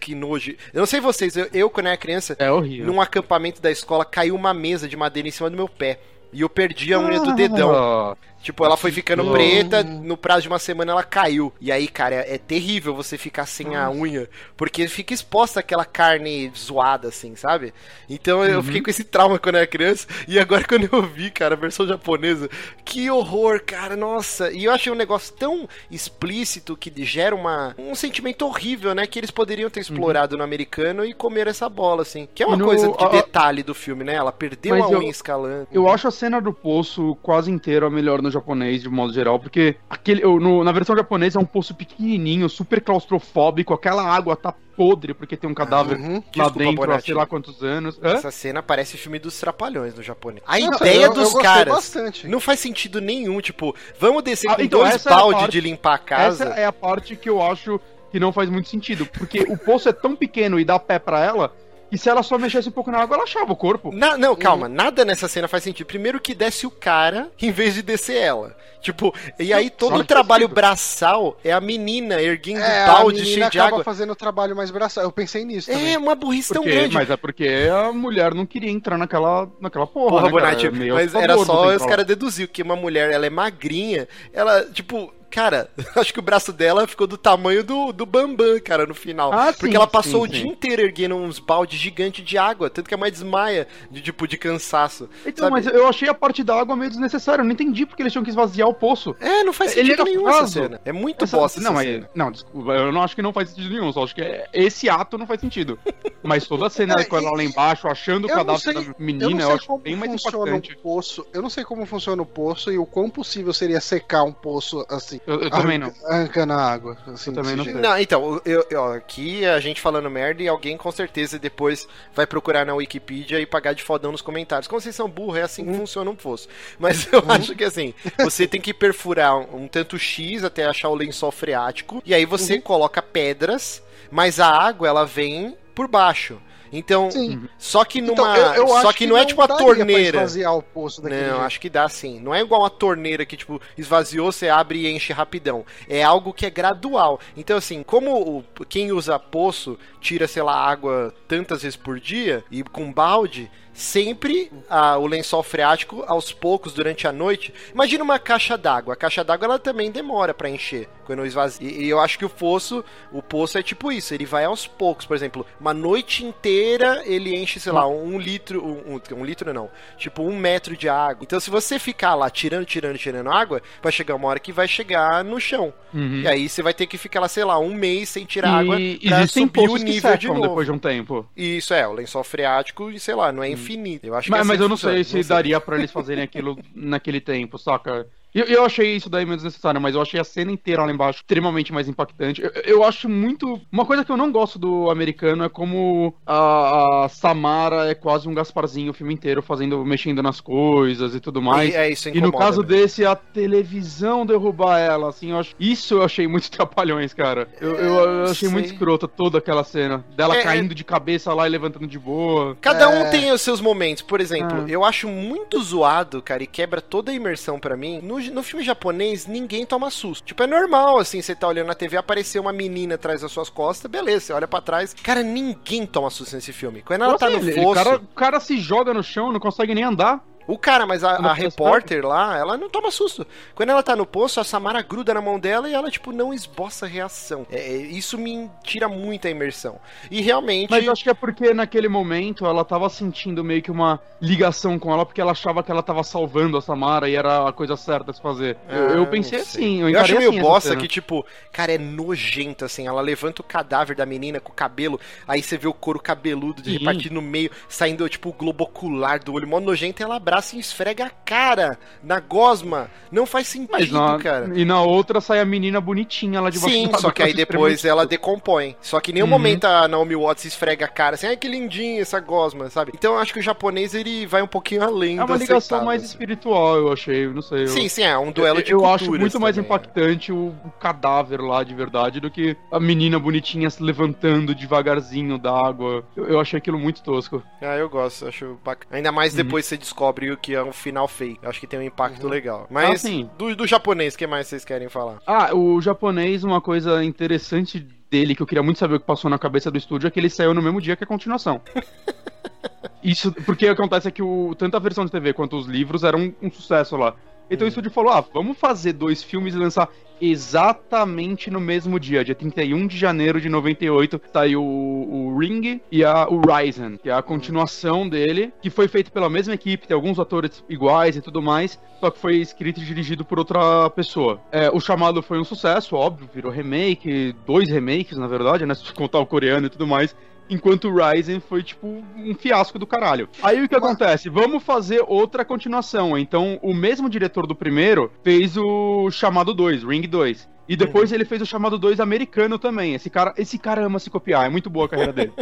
Speaker 3: que nojo. Eu não sei vocês, eu, eu quando era criança,
Speaker 5: É horrível.
Speaker 3: num acampamento da escola, caiu uma mesa de madeira em cima do meu pé. E eu perdi a unha do dedão. Tipo, ela foi ficando
Speaker 5: Não.
Speaker 3: preta, no prazo de uma semana ela caiu. E aí, cara, é, é terrível você ficar sem a unha, porque fica exposta aquela carne zoada, assim, sabe? Então eu fiquei com esse trauma quando eu era criança, e agora quando eu vi, cara, a versão japonesa, que horror, cara, nossa. E eu achei um negócio tão explícito que gera uma, um sentimento horrível, né? Que eles poderiam ter explorado no americano e comer essa bola, assim. Que é uma
Speaker 5: no-
Speaker 3: coisa de
Speaker 5: a-
Speaker 3: detalhe do filme, né? Ela perdeu
Speaker 5: Mas
Speaker 3: a
Speaker 5: eu-
Speaker 3: unha escalando.
Speaker 5: Eu acho a cena do poço quase inteira melhor no japonês, de modo geral, porque aquele, eu- no- na versão japonesa é um poço pequenininho, super claustrofóbico, aquela água tá podre porque tem um cadáver
Speaker 4: Uhum.
Speaker 5: lá
Speaker 3: Desculpa,
Speaker 5: dentro há sei lá quantos anos. Hã?
Speaker 3: Essa cena parece filme dos trapalhões no japonês. A
Speaker 4: Não,
Speaker 3: ideia
Speaker 4: eu- eu
Speaker 3: dos
Speaker 4: gostei
Speaker 3: caras
Speaker 4: bastante.
Speaker 3: não faz sentido nenhum. Tipo, vamos descer
Speaker 5: Ah,
Speaker 3: com
Speaker 5: então
Speaker 3: dois
Speaker 5: essa é parte-
Speaker 3: de limpar a casa.
Speaker 5: Essa é a parte que eu acho que não faz muito sentido, porque o poço é tão pequeno e dá pé pra ela, que se ela só mexesse um pouco na água, ela achava o corpo.
Speaker 3: Na- não, calma, nada nessa cena faz sentido. Primeiro que desce o cara em vez de descer ela. Tipo, e aí todo
Speaker 5: Só
Speaker 3: o trabalho
Speaker 5: sentido.
Speaker 3: braçal é a menina erguendo
Speaker 4: É,
Speaker 3: balde
Speaker 4: a menina
Speaker 3: cheio de
Speaker 4: acaba
Speaker 3: água.
Speaker 4: fazendo o trabalho mais braçal. Eu pensei nisso também.
Speaker 3: É uma burrice tão
Speaker 5: Porque-
Speaker 3: grande.
Speaker 5: mas é porque a mulher não queria entrar naquela, naquela porra,
Speaker 3: Porra,
Speaker 5: né?
Speaker 3: Bonatti,
Speaker 5: É
Speaker 3: mas era só os caras deduzir que uma mulher, ela é magrinha, ela, tipo, Cara, acho que o braço dela ficou do tamanho do, do Bambam, cara, no final.
Speaker 5: Ah,
Speaker 3: porque
Speaker 5: sim,
Speaker 3: ela passou
Speaker 5: sim,
Speaker 3: o
Speaker 5: sim.
Speaker 3: dia inteiro erguendo uns baldes gigantes de água, tanto que a mãe desmaia de tipo de cansaço.
Speaker 5: Então,
Speaker 3: sabe?
Speaker 5: mas eu achei a parte da água meio desnecessária. Eu não entendi porque eles tinham que esvaziar o poço.
Speaker 3: É, não faz sentido nenhum essa cena. É muito
Speaker 5: Essa-
Speaker 3: bosta
Speaker 5: não,
Speaker 3: essa
Speaker 5: mas,
Speaker 3: cena.
Speaker 5: não, desculpa, eu não acho que não faz sentido nenhum. Só acho que é- esse ato não faz sentido. Mas toda a cena
Speaker 4: É,
Speaker 5: com ela lá embaixo, achando o
Speaker 4: eu
Speaker 5: cadáver
Speaker 4: sei-
Speaker 5: da
Speaker 4: eu
Speaker 5: menina,
Speaker 4: não
Speaker 5: eu,
Speaker 4: sei
Speaker 5: acho
Speaker 4: como
Speaker 5: bem mais
Speaker 4: funciona
Speaker 5: impactante.
Speaker 4: o poço. Eu não sei como funciona o poço e o quão possível seria secar um poço assim.
Speaker 5: Eu, eu também não.
Speaker 4: arranca- Arrancando a água. Assim,
Speaker 5: Eu também não.
Speaker 3: Não, então, eu, eu- aqui a gente falando merda e alguém com certeza depois vai procurar na Wikipedia e pagar de fodão nos comentários. Como vocês são burros, é assim que funciona um fosso. Mas eu acho que assim, você tem que perfurar um, um tanto X até achar o lençol freático, e aí você coloca pedras, mas a água ela vem por baixo. Então,
Speaker 4: Sim.
Speaker 3: só que numa.
Speaker 4: Então, eu, eu
Speaker 3: só
Speaker 4: acho
Speaker 3: que, não é tipo a
Speaker 4: daria pra
Speaker 3: torneira.
Speaker 4: esvaziar o poço daquele
Speaker 3: Não,
Speaker 4: jeito.
Speaker 3: acho que dá sim. Não é igual uma torneira que, tipo, esvaziou, você abre e enche rapidão. É algo que é gradual. Então, assim, como o- quem usa poço tira, sei lá, água tantas vezes por dia e com balde, sempre ah, o lençol freático, aos poucos, durante a noite. Imagina uma caixa d'água. A caixa d'água ela também demora pra encher quando esvazia. E, e eu acho que o poço, o poço é tipo isso. Ele vai aos poucos. Por exemplo, uma noite inteira ele enche, sei lá, um, litro, um, um- um litro não, tipo um metro de água. Então, se você ficar lá tirando, tirando, tirando água, vai chegar uma hora que vai chegar no chão.
Speaker 5: Uhum.
Speaker 3: E aí você vai ter que ficar lá, sei lá, um mês sem tirar água
Speaker 5: E
Speaker 3: pra
Speaker 5: existem
Speaker 3: subir o nível de novo.
Speaker 5: depois de um tempo.
Speaker 3: Isso é, o lençol freático, e sei lá, não é infinito. Eu acho que
Speaker 5: Mas,
Speaker 3: é assim
Speaker 5: mas
Speaker 3: que
Speaker 5: eu não
Speaker 3: funciona,
Speaker 5: sei se daria pra eles fazerem aquilo naquele tempo, saca? Eu, eu achei isso daí meio desnecessário, mas eu achei a cena inteira lá embaixo extremamente mais impactante. Eu, eu acho muito. Uma coisa que eu não gosto do americano é como a, a Samara é quase um Gasparzinho o filme inteiro, fazendo, mexendo nas coisas e tudo mais.
Speaker 3: E, é, isso
Speaker 5: E no caso
Speaker 3: mesmo.
Speaker 5: desse, a televisão derrubar ela, assim, eu acho... isso eu achei muito trapalhões, cara. Eu, eu, eu achei muito escrota toda aquela cena. Dela
Speaker 3: É,
Speaker 5: caindo de cabeça lá e levantando de boa.
Speaker 3: Cada um
Speaker 4: É.
Speaker 3: tem os seus momentos. Por exemplo,
Speaker 5: Ah.
Speaker 3: eu acho muito zoado, cara, e quebra toda a imersão pra mim. No, no filme japonês, ninguém toma susto. Tipo, é normal, assim, você tá olhando na TV, aparecer uma menina atrás das suas costas, beleza, você olha pra trás. Cara, ninguém toma susto nesse filme. Quando ela
Speaker 5: Como
Speaker 3: tá
Speaker 5: assim?
Speaker 3: no fosso.
Speaker 5: O cara, o cara se joga no chão, não consegue nem andar.
Speaker 3: O cara, mas a, a repórter lá, ela não toma susto. Quando ela tá no poço, a Samara gruda na mão dela e ela, tipo, não esboça reação. É, é, isso me tira muita imersão. E realmente.
Speaker 5: Mas eu acho que é porque naquele momento ela tava sentindo meio que uma ligação com ela, porque ela achava que ela tava salvando a Samara e era a coisa certa a se fazer. eu,
Speaker 3: Ah,
Speaker 5: eu pensei
Speaker 3: não sei.
Speaker 5: assim, eu
Speaker 3: Eu acho meio
Speaker 5: assim
Speaker 3: bosta que, tipo, cara, é nojento, assim. Ela levanta o cadáver da menina com o cabelo, aí você vê o couro cabeludo de
Speaker 5: Sim.
Speaker 3: repartido no meio, saindo, tipo, o globo ocular do olho, mó nojento, e ela abraça e esfrega a cara na gosma. Não faz sentido,
Speaker 5: na,
Speaker 3: cara.
Speaker 5: E na outra sai a menina bonitinha lá de
Speaker 3: Sim, só que aí depois ela decompõe. Só que em nenhum
Speaker 5: Uhum.
Speaker 3: momento a Naomi Watts esfrega a cara assim, ai que lindinha essa gosma, sabe? Então eu acho que o japonês ele vai um pouquinho além
Speaker 5: É uma ligação
Speaker 3: aceitável,
Speaker 5: mais
Speaker 3: assim.
Speaker 5: espiritual, eu achei, eu não sei. eu-
Speaker 3: Sim, sim, é um duelo de
Speaker 5: eu acho muito mais
Speaker 3: também, né?
Speaker 5: impactante o, o cadáver lá de verdade do que a menina bonitinha se levantando devagarzinho da água. Eu, eu achei aquilo muito tosco.
Speaker 3: Ah, eu gosto, acho bacana. Ainda
Speaker 5: Uhum.
Speaker 3: mais depois você descobre o que é um final fake. Acho que tem um impacto legal. Mas
Speaker 5: Ah,
Speaker 3: do, do japonês, o que mais vocês querem falar?
Speaker 5: Ah, o japonês, uma coisa interessante dele, que eu queria muito saber o que passou na cabeça do estúdio, é que ele saiu no mesmo dia que a continuação. Isso, porque acontece é que o, tanto a versão de TV quanto os livros eram um, um sucesso lá. Então o estúdio falou: ah, vamos fazer dois filmes e lançar exatamente no mesmo dia, dia 31 de janeiro de 98, saiu o, o Ring e a, o Ryzen, que é a continuação dele, que foi feito pela mesma equipe, tem alguns atores iguais e tudo mais, só que foi escrito e dirigido por outra pessoa. É, o chamado foi um sucesso, óbvio, virou remake, dois remakes, na verdade, né? Se contar o coreano e tudo mais. Enquanto o Ryzen foi, tipo, um fiasco do caralho. Aí o que acontece? Vamos fazer outra continuação. Então, o mesmo diretor do primeiro fez o chamado 2, Ring 2. E depois ele fez o chamado 2 americano também. Esse cara, esse cara ama se copiar, é muito boa a carreira dele.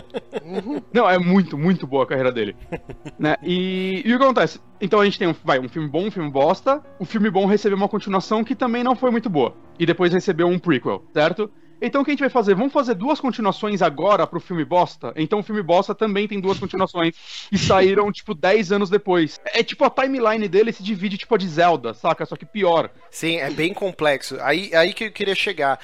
Speaker 5: Não, é muito, muito boa a carreira dele. né? E, e o que acontece? Então a gente tem um, vai, um filme bom, um filme bosta. O filme bom recebeu uma continuação que também não foi muito boa. E depois recebeu um prequel, certo? Então o que a gente vai fazer? Vamos fazer duas continuações agora pro filme bosta? Então o filme bosta também tem duas continuações que saíram, tipo, 10 anos depois. É tipo a timeline dele se divide, tipo, a de Zelda, saca? Só que pior.
Speaker 3: Sim, é bem complexo. Aí, aí que eu queria chegar.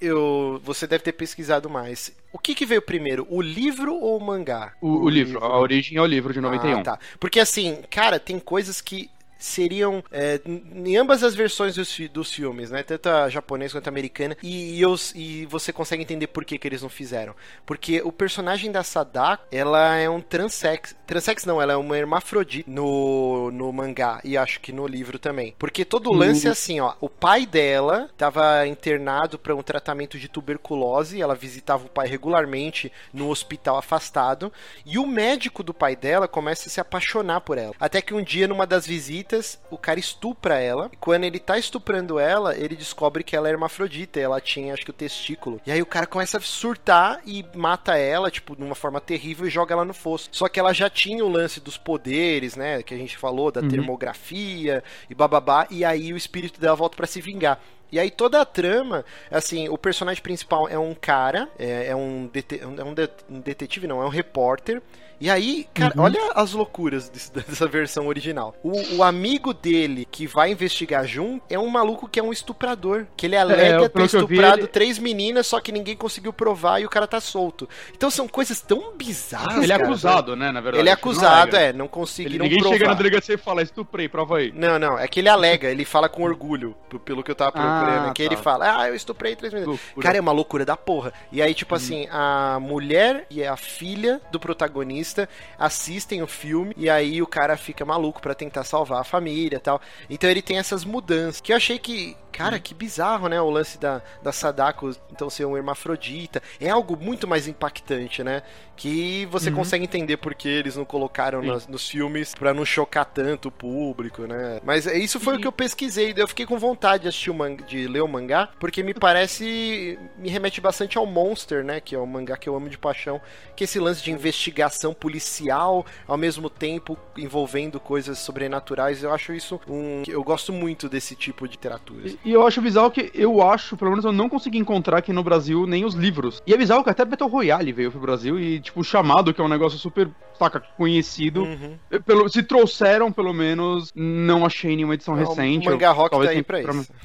Speaker 3: Eu, você deve ter pesquisado mais. O que, que veio primeiro, o livro ou o mangá?
Speaker 5: O, o livro, a origem é o livro de 91.
Speaker 3: Ah, tá. Porque assim, cara, tem coisas que seriam é, em ambas as versões dos, dos filmes, né? Tanto a japonesa quanto a americana. E, e, os, e você consegue entender por que, que eles não fizeram. Porque o personagem da Sadako, ela é um transex. Transex não, ela é uma hermafrodita no, no mangá. E acho que no livro também. Porque todo o lance é uhum. assim, ó. O pai dela estava internado para um tratamento de tuberculose. Ela visitava o pai regularmente no hospital afastado. E o médico do pai dela começa a se apaixonar por ela. Até que um dia, numa das visitas, o cara estupra ela. E quando ele tá estuprando ela, ele descobre que ela é hermafrodita. Ela tinha, acho que, o testículo. E aí o cara começa a surtar e mata ela, tipo, de uma forma terrível e joga ela no fosso. Só que ela já tinha o lance dos poderes, né? Que a gente falou, da uhum. termografia e bababá. E aí o espírito dela volta para se vingar. E aí toda a trama, assim, o personagem principal é um cara, é, é um, dete é um, de um detetive, não, é um repórter e aí, cara, uhum. olha as loucuras desse, dessa versão original. O, o, amigo dele que vai investigar junto é um maluco que é um estuprador. Que ele alega é, ter estuprado vi, ele... três meninas, só que ninguém conseguiu provar e o cara tá solto. Então são coisas tão bizarras.
Speaker 5: Ele é acusado, né, na verdade.
Speaker 3: Ele é acusado, é, não conseguiram
Speaker 5: ele, ninguém
Speaker 3: provar.
Speaker 5: chega na delegacia e fala, estuprei, prova aí.
Speaker 3: Não, não, é que ele alega, ele fala com orgulho, pelo que eu tava procurando. Ah, que tá. ele fala, ah, eu estuprei três meninas. Loucura. Cara, é uma loucura da porra. E aí, tipo hum. assim, a mulher e a filha do protagonista assistem o filme e aí o cara fica maluco para tentar salvar a família e tal. Então ele tem essas mudanças que eu achei que Cara, que bizarro, né? O lance da, da Sadako então ser um hermafrodita. É algo muito mais impactante, né? Que você uhum. consegue entender porque eles não colocaram nas, nos filmes para não chocar tanto o público, né? Mas é, isso foi e... o que eu pesquisei. Eu fiquei com vontade de assistir o manga, de ler o mangá, porque me parece. me remete bastante ao Monster, né? Que é o mangá que eu amo de paixão. Que é esse lance de investigação policial, ao mesmo tempo envolvendo coisas sobrenaturais. Eu acho isso um. Eu gosto muito desse tipo de literatura.
Speaker 5: E eu acho bizarro que eu acho, pelo menos eu não consegui encontrar aqui no Brasil nem os livros. E é bizarro que até Battle Royale veio pro Brasil e, tipo, o chamado, que é um negócio super, saca, conhecido. Uhum. Pelo, se trouxeram, pelo menos, não achei nenhuma edição não, recente.
Speaker 3: O mangá eu, rock tá aí pra isso.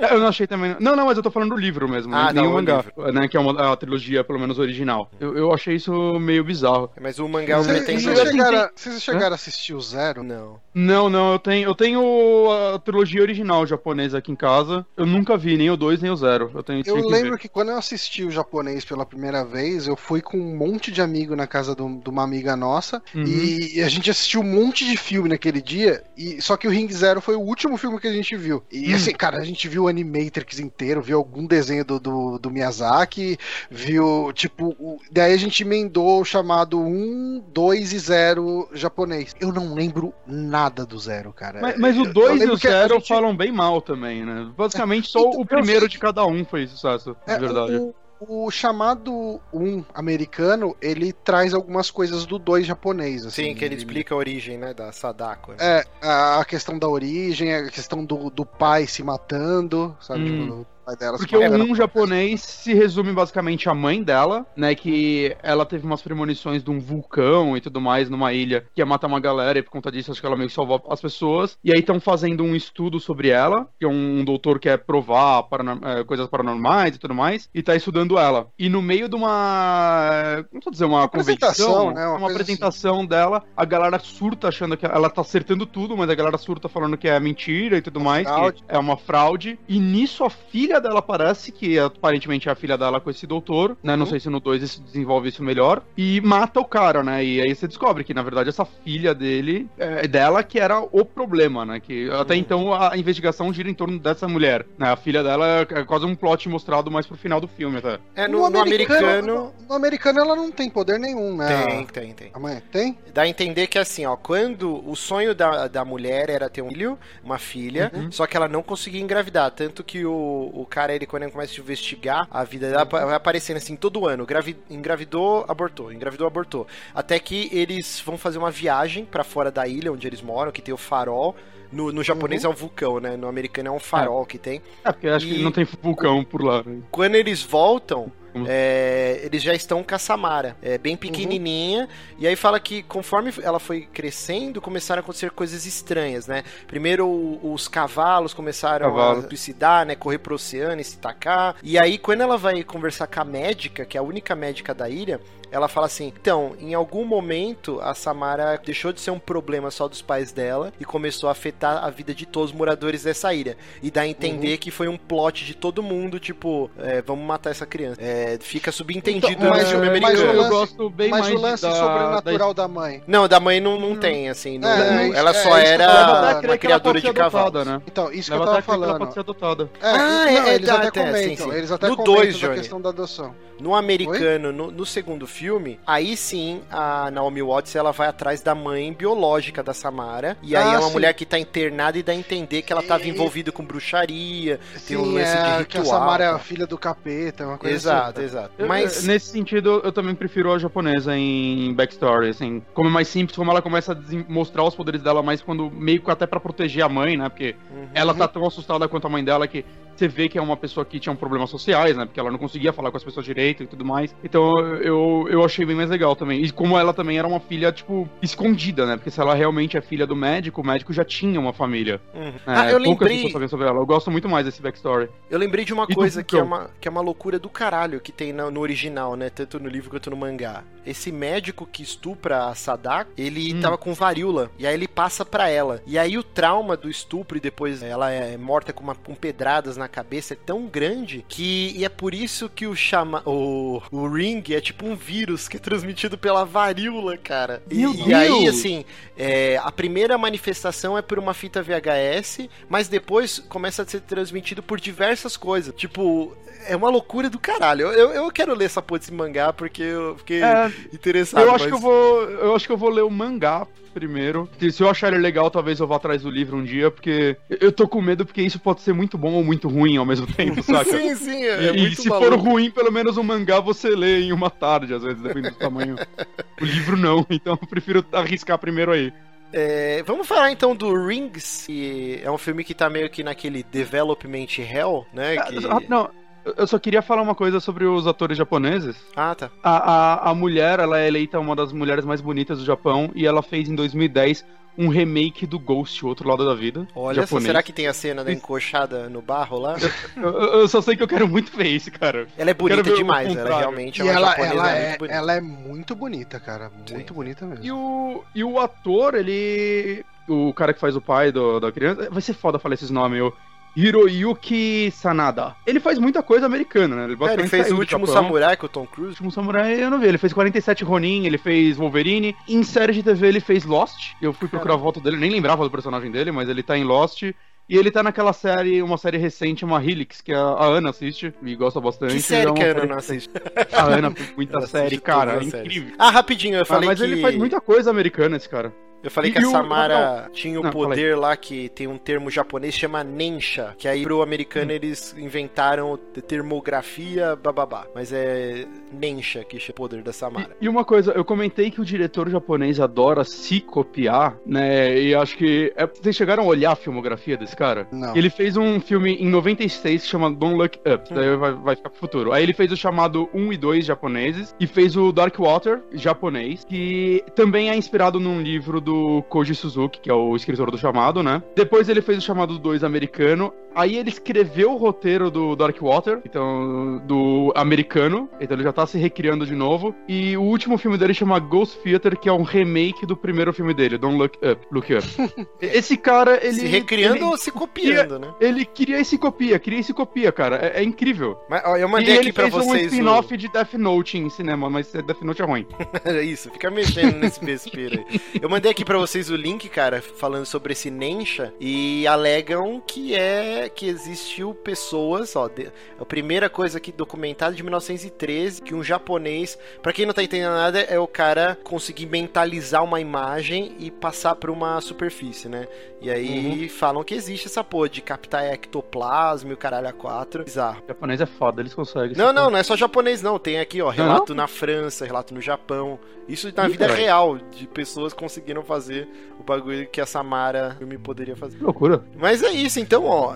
Speaker 5: É, eu não achei também. Não, não, mas eu tô falando do livro mesmo. Ah, nem não, o mangá, livro. né? Que é uma, a trilogia, pelo menos, original. Eu, eu achei isso meio bizarro.
Speaker 3: Mas o mangá eu pretendo.
Speaker 4: Vocês chegaram, vocês chegaram a assistir o Zero?
Speaker 3: Não.
Speaker 5: Não, não, eu tenho, eu tenho a trilogia original japonesa aqui em casa. Eu nunca vi nem o 2 nem o 0. Eu, tenho,
Speaker 4: eu lembro que, que, quando eu assisti o japonês pela primeira vez, eu fui com um monte de amigo na casa de uma amiga nossa. Uhum. E a gente assistiu um monte de filme naquele dia. E Só que o Ring Zero foi o último filme que a gente viu. E hum. assim, cara, a gente viu o Animatrix inteiro, viu algum desenho do, do, do Miyazaki, viu, tipo, o... daí a gente emendou o chamado 1, 2 e 0 japonês. Eu não lembro nada do zero, cara.
Speaker 5: Mas, mas o 2 e o zero gente... falam bem mal também, né? Basicamente só então, o primeiro de cada um foi sucesso, é, de verdade.
Speaker 4: O, o chamado 1 americano, ele traz algumas coisas do 2 japonês. Assim,
Speaker 3: Sim, que ele, ele, explica a origem, né, da Sadako. Né?
Speaker 4: É, a questão da origem, a questão do, do pai se matando, sabe? Hum. Tipo.
Speaker 5: Porque o um japonês se resume basicamente à mãe dela, né? Que ela teve umas premonições de um vulcão e tudo mais numa ilha que ia matar uma galera e por conta disso acho que ela meio que salvou as pessoas. E aí estão fazendo um estudo sobre ela, que é um doutor que quer provar é, coisas paranormais e tudo mais, e tá estudando ela. E no meio de uma. Não vou dizer uma, uma convenção, né? Uma, uma apresentação assim. dela, a galera surta achando que ela tá acertando tudo, mas a galera surta falando que é mentira e tudo uma mais, fraude. que é uma fraude. E nisso a filha dela aparece, que aparentemente é a filha dela com esse doutor, né? Não uhum. sei se no 2 isso desenvolve isso melhor. E mata o cara, né? E aí você descobre que, na verdade, essa filha dele, é dela que era o problema, né? Que uhum. até então a investigação gira em torno dessa mulher, né? A filha dela é quase um plot mostrado mais pro final do filme, até.
Speaker 3: É, no, no, no americano... americano...
Speaker 4: No, americano ela não tem poder nenhum, né?
Speaker 3: Tem, tem, tem.
Speaker 4: A mãe tem?
Speaker 3: Dá a entender que, assim, ó, quando o sonho da, da mulher era ter um filho, uma filha, uhum. só que ela não conseguia engravidar, tanto que o, o cara, ele quando ele começa a investigar a vida vai aparecendo assim todo ano. Gravi engravidou, abortou, engravidou, abortou. Até que eles vão fazer uma viagem para fora da ilha onde eles moram, que tem o farol. No, no japonês uhum. é um vulcão, né? No americano é um farol é. que tem.
Speaker 5: É, porque acho e... que não tem vulcão por lá. Né?
Speaker 3: Quando eles voltam, é, eles já estão com a Samara, é, bem pequenininha. Uhum. E aí fala que conforme ela foi crescendo, começaram a acontecer coisas estranhas, né? Primeiro os cavalos começaram Cavalo. a suicidar, né? Correr pro oceano e se tacar. E aí quando ela vai conversar com a médica, que é a única médica da ilha, ela fala assim: então, em algum momento a Samara deixou de ser um problema só dos pais dela e começou a afetar a vida de todos os moradores dessa ilha. E dá a entender que foi um plot de todo mundo, tipo, é, vamos matar essa criança. É, fica subentendido
Speaker 4: Então,
Speaker 3: no
Speaker 4: mas-
Speaker 3: filme
Speaker 4: mas o
Speaker 3: americano.
Speaker 5: eu
Speaker 4: lance-
Speaker 5: gosto bem
Speaker 4: Mas
Speaker 5: mais
Speaker 4: o lance
Speaker 5: da,
Speaker 4: sobrenatural da mãe.
Speaker 3: Não, da mãe não, não tem, assim. não-
Speaker 4: É,
Speaker 3: não-
Speaker 4: isso-
Speaker 3: ela
Speaker 4: é,
Speaker 3: só
Speaker 4: eu
Speaker 3: era
Speaker 5: a
Speaker 3: uma
Speaker 5: ela
Speaker 3: criadora de cavalos.
Speaker 5: adotada, né?
Speaker 4: Então, isso que eu
Speaker 5: até
Speaker 4: tava
Speaker 5: que ela
Speaker 4: falando.
Speaker 5: pode ser adotada.
Speaker 4: É,
Speaker 3: Ah,
Speaker 4: não,
Speaker 3: é,
Speaker 4: eles
Speaker 3: é,
Speaker 4: até comentam,
Speaker 3: sim.
Speaker 4: eles até
Speaker 3: No
Speaker 4: comentam
Speaker 3: dois,
Speaker 4: da
Speaker 3: Johnny.
Speaker 4: questão da adoção.
Speaker 3: No americano, no, no segundo filme, aí sim a Naomi Watts ela vai atrás da mãe biológica da Samara. E aí
Speaker 4: Ah,
Speaker 3: é uma
Speaker 4: sim.
Speaker 3: mulher que tá internada e dá a entender que ela tava
Speaker 4: E-
Speaker 3: envolvida com bruxaria. Tem um
Speaker 4: Sim,
Speaker 3: lance de
Speaker 4: é,
Speaker 3: ritual.
Speaker 4: que a Samara é a filha do capeta, uma coisa
Speaker 3: Exato,
Speaker 4: assim.
Speaker 3: exato.
Speaker 5: Eu-
Speaker 3: Mas.
Speaker 5: Nesse sentido, eu também prefiro a japonesa em backstory, assim. Como é mais simples, como ela começa a mostrar os poderes dela mais quando meio que até pra proteger a mãe, né? Porque
Speaker 3: Uhum.
Speaker 5: ela tá tão assustada quanto a mãe dela que você vê que é uma pessoa que tinha um problemas sociais, né? Porque ela não conseguia falar com as pessoas direito e tudo mais. Então eu, eu achei bem mais legal também. E como ela também era uma filha, tipo, escondida, né? Porque se ela realmente é filha do médico, o médico já tinha uma família.
Speaker 3: Uhum.
Speaker 5: né?
Speaker 3: Ah, eu
Speaker 5: Poucas
Speaker 3: lembrei.
Speaker 5: sobre ela. Eu gosto muito mais desse backstory.
Speaker 3: Eu lembrei de uma
Speaker 5: E
Speaker 3: coisa que é uma, que é uma loucura do caralho que tem no original, né? Tanto no livro quanto no mangá. Esse médico que estupra a Sadako, ele
Speaker 5: Hum.
Speaker 3: tava com varíola. E aí ele passa pra ela. E aí o trauma do estupro e depois ela é morta com, uma- com pedradas na cabeça é tão grande que. E é por isso que o chama. O, o Ring é tipo um vírus que é transmitido pela varíola, cara. E, e aí, assim, é, a primeira manifestação é por uma fita VHS, mas depois começa a ser transmitido por diversas coisas. Tipo, é uma loucura do caralho. Eu, eu, eu quero ler essa porra desse mangá porque eu fiquei
Speaker 5: É,
Speaker 3: interessado.
Speaker 5: eu acho
Speaker 3: mas-
Speaker 5: que eu vou. Eu acho que eu vou ler o mangá primeiro. Se se eu achar ele legal, talvez eu vá atrás do livro um dia, porque eu tô com medo porque isso pode ser muito bom ou muito ruim ao mesmo tempo, saca?
Speaker 3: Sim, sim, é,
Speaker 5: E,
Speaker 3: é
Speaker 5: e se
Speaker 3: maluco.
Speaker 5: for ruim, pelo menos o mangá você lê em uma tarde, às vezes, depende do tamanho. o livro não, então eu prefiro arriscar primeiro aí.
Speaker 3: É, vamos falar então do Rings, que é um filme que tá meio que naquele development hell, né? que-
Speaker 5: Ah, Não, eu- eu só queria falar uma coisa sobre os atores japoneses.
Speaker 3: Ah, tá.
Speaker 5: A, a, a mulher, ela é eleita uma das mulheres mais bonitas do Japão e ela fez em 2010 um remake do Ghost, o Outro Lado da Vida.
Speaker 3: Olha só, será que tem a cena da encoxada no barro lá?
Speaker 5: Eu, eu- eu só sei que eu quero muito ver isso, cara.
Speaker 3: Ela é bonita demais, ela
Speaker 5: contrário.
Speaker 3: realmente é uma
Speaker 4: ela,
Speaker 3: japonesa
Speaker 4: ela,
Speaker 3: muito
Speaker 4: é,
Speaker 3: bonita.
Speaker 4: ela é muito bonita, cara. Muito
Speaker 3: Sim.
Speaker 4: bonita mesmo.
Speaker 5: E o, e o ator, ele. O cara que faz o pai do- da criança. Vai ser foda falar esses nomes, o Hiroyuki Sanada. Ele faz muita coisa americana, né?
Speaker 3: É, ele fez o último samurai com o Tom
Speaker 5: O
Speaker 3: Cruise.
Speaker 5: último samurai eu não vi. Ele fez 47 Ronin, ele fez Wolverine. Em série de TV ele fez Lost. Eu fui procurar a volta dele, nem lembrava do personagem dele, mas ele tá em Lost. E ele tá naquela série, uma série recente, uma Helix, que a, a Ana assiste e gosta bastante.
Speaker 3: Que
Speaker 5: É
Speaker 3: série
Speaker 5: uma
Speaker 3: que a Ana não assiste?
Speaker 5: A Ana muita série, cara. É
Speaker 3: séries.
Speaker 5: incrível.
Speaker 3: Ah, rapidinho, eu
Speaker 5: Ah,
Speaker 3: falei
Speaker 5: mas
Speaker 3: que...
Speaker 5: ele faz muita coisa americana, esse cara.
Speaker 3: Eu falei
Speaker 5: E-
Speaker 3: que a
Speaker 5: e o-
Speaker 3: Samara tinha o
Speaker 5: Não,
Speaker 3: poder lá que tem um termo japonês chama Nensha, que aí pro
Speaker 5: Hum.
Speaker 3: americano eles inventaram termografia, bababá. Mas é Nensha que é o poder da Samara.
Speaker 5: E, e uma coisa, eu comentei que o diretor japonês adora se copiar, né? E acho que. é- vocês chegaram a olhar a filmografia desse cara?
Speaker 4: Não.
Speaker 5: Ele fez um filme em 96 que chama Don't Look Up,
Speaker 3: Hum.
Speaker 5: daí vai, vai ficar pro futuro. Aí ele fez o chamado 1 e 2 japoneses, e fez o Dark Water japonês, que também é inspirado num livro do Koji Suzuki, que é o escritor do chamado, né? Depois ele fez o chamado 2 americano, aí ele escreveu o roteiro do Dark Water, então, do americano, então ele já tá se recriando de novo, e o último filme dele chama Ghost Theater, que é um remake do primeiro filme dele, Don't Look Up. Look Up. Esse cara, ele...
Speaker 3: se recriando
Speaker 5: ele-
Speaker 3: ou se copiando, né?
Speaker 5: ele queria esse copia, queria esse copia, cara. É, é incrível.
Speaker 3: Mas ó, eu
Speaker 5: E
Speaker 3: mandei
Speaker 5: ele
Speaker 3: aqui pra
Speaker 5: fez um
Speaker 3: vocês
Speaker 5: spin-off de Death Note em cinema, mas Death Note é ruim.
Speaker 3: o... Isso, fica mexendo nesse vespeiro aí. Eu mandei aqui pra vocês o link, cara, falando sobre esse Nensha e alegam que é que existiu pessoas, ó, de- a primeira coisa aqui documentada de 1913, que um japonês, pra quem não tá entendendo nada, é o cara conseguir mentalizar uma imagem e passar pra uma superfície, né? E aí falam que existe essa porra de captar ectoplasma e o caralho a quatro. Bizarro.
Speaker 5: O japonês é foda, eles conseguem.
Speaker 3: Não, não, não é só japonês, não. Tem aqui, ó, relato na França, relato no Japão. Isso na
Speaker 5: Ih,
Speaker 3: vida
Speaker 5: caralho.
Speaker 3: real, de pessoas conseguiram fazer o bagulho que a Samara filme poderia fazer.
Speaker 5: Que loucura.
Speaker 3: Mas é isso, então, ó.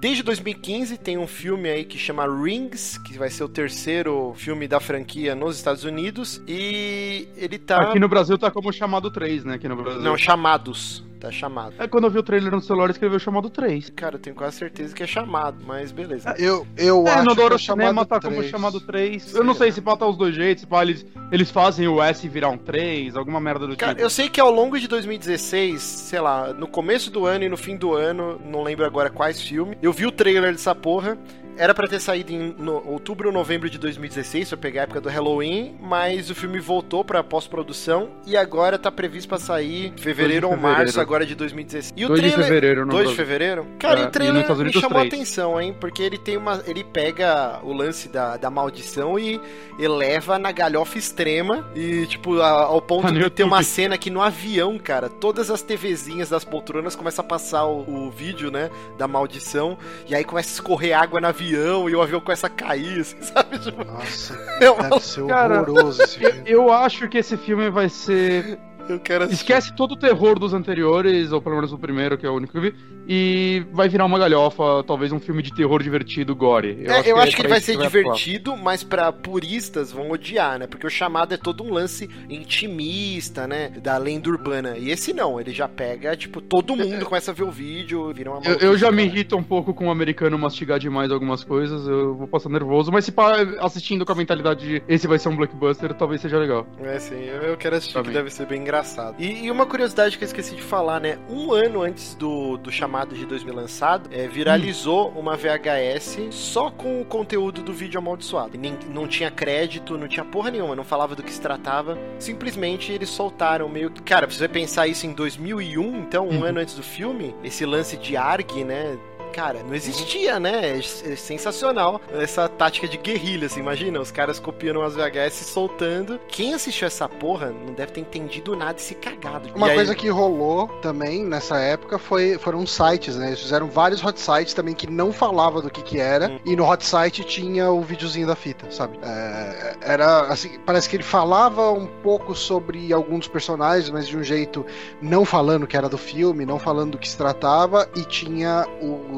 Speaker 3: desde 2015 tem um filme aí que chama Rings, que vai ser o terceiro filme da franquia nos Estados Unidos. E ele tá.
Speaker 5: Aqui no Brasil tá como chamado 3, né? Aqui no Brasil.
Speaker 3: Não, chamados. tá chamado.
Speaker 5: É quando eu vi o trailer no celular, escreveu chamado 3.
Speaker 3: Cara, eu tenho quase certeza que é chamado, mas beleza.
Speaker 4: Eu, eu
Speaker 5: É,
Speaker 4: acho
Speaker 5: no
Speaker 4: que
Speaker 5: Doro
Speaker 4: é
Speaker 5: Cinema
Speaker 4: chamado
Speaker 5: tá como
Speaker 4: 3.
Speaker 5: chamado 3. Eu não sei se pode os dois jeitos, pá, eles, eles fazem o S virar um 3, alguma merda do
Speaker 3: Cara,
Speaker 5: tipo.
Speaker 3: eu sei que ao longo de 2016, sei lá, no começo do ano e no fim do ano, não lembro agora quais filmes, eu vi o trailer dessa porra. Era pra ter saído em no- outubro ou novembro de 2016, pra pegar a época do Halloween, mas o filme voltou pra pós-produção e agora tá previsto pra sair em fevereiro ou
Speaker 5: fevereiro.
Speaker 3: março agora de 2016. E o
Speaker 5: 2 de
Speaker 3: trailer...
Speaker 5: fevereiro no
Speaker 3: 2 de fevereiro? Cara,
Speaker 5: É,
Speaker 3: o trailer me chamou a
Speaker 5: três.
Speaker 3: atenção, hein? Porque ele tem uma. Ele pega o lance da, da maldição e eleva na galhofa extrema. E, tipo, a- ao ponto
Speaker 5: Tá
Speaker 3: de ter uma cena que no avião, cara, todas as TVzinhas das poltronas começam a passar o, o vídeo, né? Da maldição. E aí começa a escorrer água no avião e o avião começa a cair, assim, sabe? Tipo,
Speaker 4: Nossa,
Speaker 3: é uma-
Speaker 4: deve ser
Speaker 5: Cara,
Speaker 4: horroroso esse
Speaker 5: Eu,
Speaker 4: filme.
Speaker 5: eu acho que esse filme vai ser.
Speaker 3: Eu quero assistir.
Speaker 5: Esquece todo o terror dos anteriores, ou pelo menos o primeiro, que é o único que eu vi, e vai virar uma galhofa, talvez um filme de terror divertido, gore.
Speaker 3: É, eu acho que
Speaker 5: é
Speaker 3: ele
Speaker 5: pra
Speaker 3: vai
Speaker 5: isso
Speaker 3: ser divertido, mas pra puristas vão odiar, né? Porque o chamado é todo um lance intimista, né? Da lenda urbana. E esse não, ele já pega, tipo, todo mundo começa a ver o vídeo, vira uma
Speaker 5: Eu, eu já me
Speaker 3: maluquice,
Speaker 5: irrito um pouco com o americano mastigar demais algumas coisas, eu vou passar nervoso, mas se pá, assistindo com a mentalidade de esse vai ser um blockbuster, talvez seja legal.
Speaker 3: É, sim, eu, eu quero assistir, que
Speaker 5: Também.
Speaker 3: deve ser bem engraçado. E, e uma curiosidade que eu esqueci de falar, né? Um ano antes do, do chamado de 2000 lançado, é, viralizou uma VHS só com o conteúdo do vídeo amaldiçoado. Nem- não tinha crédito, não tinha porra nenhuma, não falava do que se tratava. Simplesmente eles soltaram meio que. Cara, pra você pensar isso em 2001, então, um
Speaker 5: Uhum.
Speaker 3: ano antes do filme, esse lance de ARG, né? Cara, não existia, né? É, é sensacional essa tática de guerrilha, assim, imagina, os caras copiando umas VHS e soltando. Quem assistiu essa porra não deve ter entendido nada e se cagado.
Speaker 4: Uma
Speaker 3: aí-
Speaker 4: coisa que rolou também nessa época foi, foram sites, né? Eles fizeram vários hot sites também que não falava do que que era.
Speaker 3: Hum.
Speaker 4: E no hot site tinha o videozinho da fita, sabe? É, era assim, parece que ele falava um pouco sobre alguns dos personagens, mas de um jeito não falando que era do filme, não falando do que se tratava, e tinha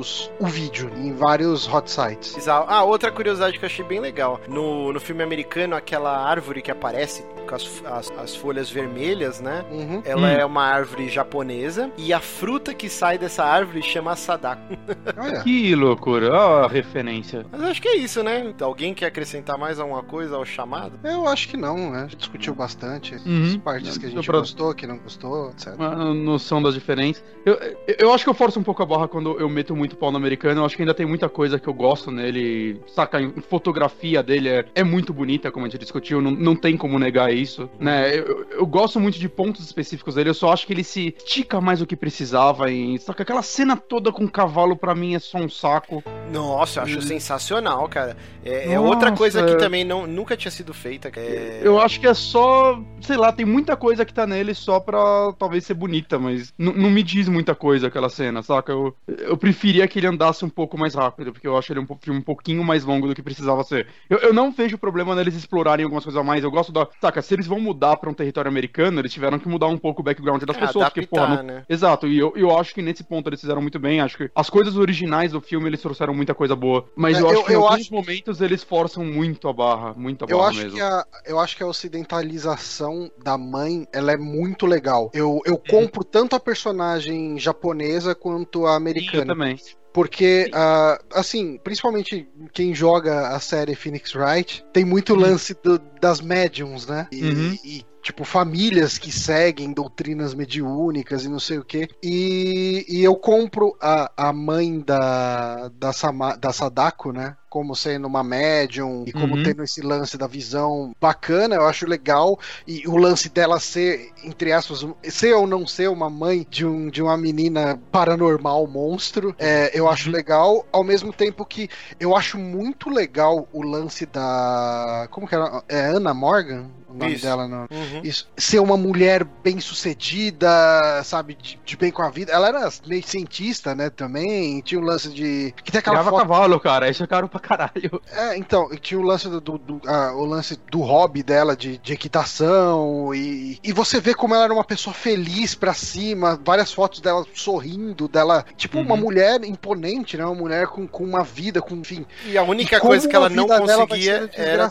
Speaker 4: os, o vídeo em vários hot sites.
Speaker 3: Bizarro. Ah, outra curiosidade que eu achei bem legal. No, no filme americano, aquela árvore que aparece com as, as, as folhas vermelhas, né?
Speaker 4: Uhum.
Speaker 3: Ela
Speaker 5: Hum.
Speaker 3: é uma árvore japonesa e a fruta que sai dessa árvore chama sadako.
Speaker 4: Olha.
Speaker 5: Que loucura, ó a referência.
Speaker 3: Mas acho que é isso, né? Alguém quer acrescentar mais alguma coisa ao chamado?
Speaker 4: Eu acho que não, né? A gente discutiu bastante
Speaker 5: Uhum.
Speaker 4: as partes que a gente
Speaker 5: pra-
Speaker 4: gostou, que não gostou, etc.
Speaker 5: Uma noção das diferenças. Eu, eu- eu acho que eu forço um pouco a barra quando eu meto muito no americano. Eu acho que ainda tem muita coisa que eu gosto nele. Saca, a fotografia dele é, é muito bonita, como a gente discutiu. Não, não tem como negar isso, né? Eu, eu- gosto muito de pontos específicos dele. Eu só acho que ele se estica mais do que precisava. E, saca, aquela cena toda com o cavalo, pra mim, é só um saco.
Speaker 3: Nossa, eu acho
Speaker 5: Hum.
Speaker 3: sensacional, cara. É, é outra coisa que também não, nunca tinha sido feita. É...
Speaker 5: Eu acho que é só, sei lá, tem muita coisa que tá nele só pra talvez ser bonita, mas não me diz muita coisa aquela cena, saca? Eu, eu preferia que ele andasse um pouco mais rápido, porque eu acho ele um filme um pouquinho mais longo do que precisava ser. Eu, eu não vejo problema neles explorarem algumas coisas a mais. Eu gosto da. Saca, se eles vão mudar pra um território americano, eles tiveram que mudar um pouco o background das
Speaker 3: É,
Speaker 5: pessoas, porque, porra,
Speaker 3: adaptar,
Speaker 5: não-
Speaker 3: né?
Speaker 5: Exato, e eu, eu acho que nesse ponto eles fizeram muito bem. Acho que as coisas originais do filme eles trouxeram muita coisa boa. Mas
Speaker 4: É,
Speaker 5: eu acho
Speaker 4: eu-
Speaker 5: que em
Speaker 4: eu
Speaker 5: alguns
Speaker 4: acho-
Speaker 5: momentos eles forçam muito a barra. Muito a barra
Speaker 4: Eu acho,
Speaker 5: mesmo.
Speaker 4: que a, eu acho que a ocidentalização da mãe ela é muito legal. Eu, eu compro tanto a personagem japonesa quanto a
Speaker 5: Sim, eu
Speaker 4: americana.
Speaker 5: também.
Speaker 4: Porque, ah, assim, principalmente quem joga a série Phoenix Wright, tem muito lance do- das médiums, né? E,
Speaker 5: Uhum.
Speaker 4: e, tipo, famílias que seguem doutrinas mediúnicas e não sei o quê. E, e eu compro a, a mãe da, da, Sama- da Sadako, né? Como sendo uma médium e como
Speaker 5: Uhum.
Speaker 4: tendo esse lance da visão bacana, eu acho legal. E o lance dela ser, entre aspas, um- ser ou não ser uma mãe de, um, de uma menina paranormal, monstro, é, eu acho
Speaker 5: Uhum.
Speaker 4: legal. Ao mesmo tempo que eu acho muito legal o lance da. Como que era? É Anna Morgan? O nome
Speaker 3: Isso.
Speaker 4: dela no,
Speaker 3: Uhum.
Speaker 4: isso, ser uma mulher bem sucedida, sabe, de, de bem com a vida. Ela era meio cientista, né, também. Tinha o lance de. Que tem aquela
Speaker 5: Criava
Speaker 4: foto.
Speaker 5: cavalo, cara. Isso é caro pra caralho.
Speaker 4: É, então, e tinha o lance do, do- do- ah, o lance do hobby dela de, de equitação e, e você vê como ela era uma pessoa feliz pra cima, várias fotos dela sorrindo, dela, tipo uma
Speaker 5: Uhum.
Speaker 4: mulher imponente, né, uma mulher com, com uma vida, com, enfim.
Speaker 3: E a única
Speaker 4: E
Speaker 3: coisa que ela não conseguia era,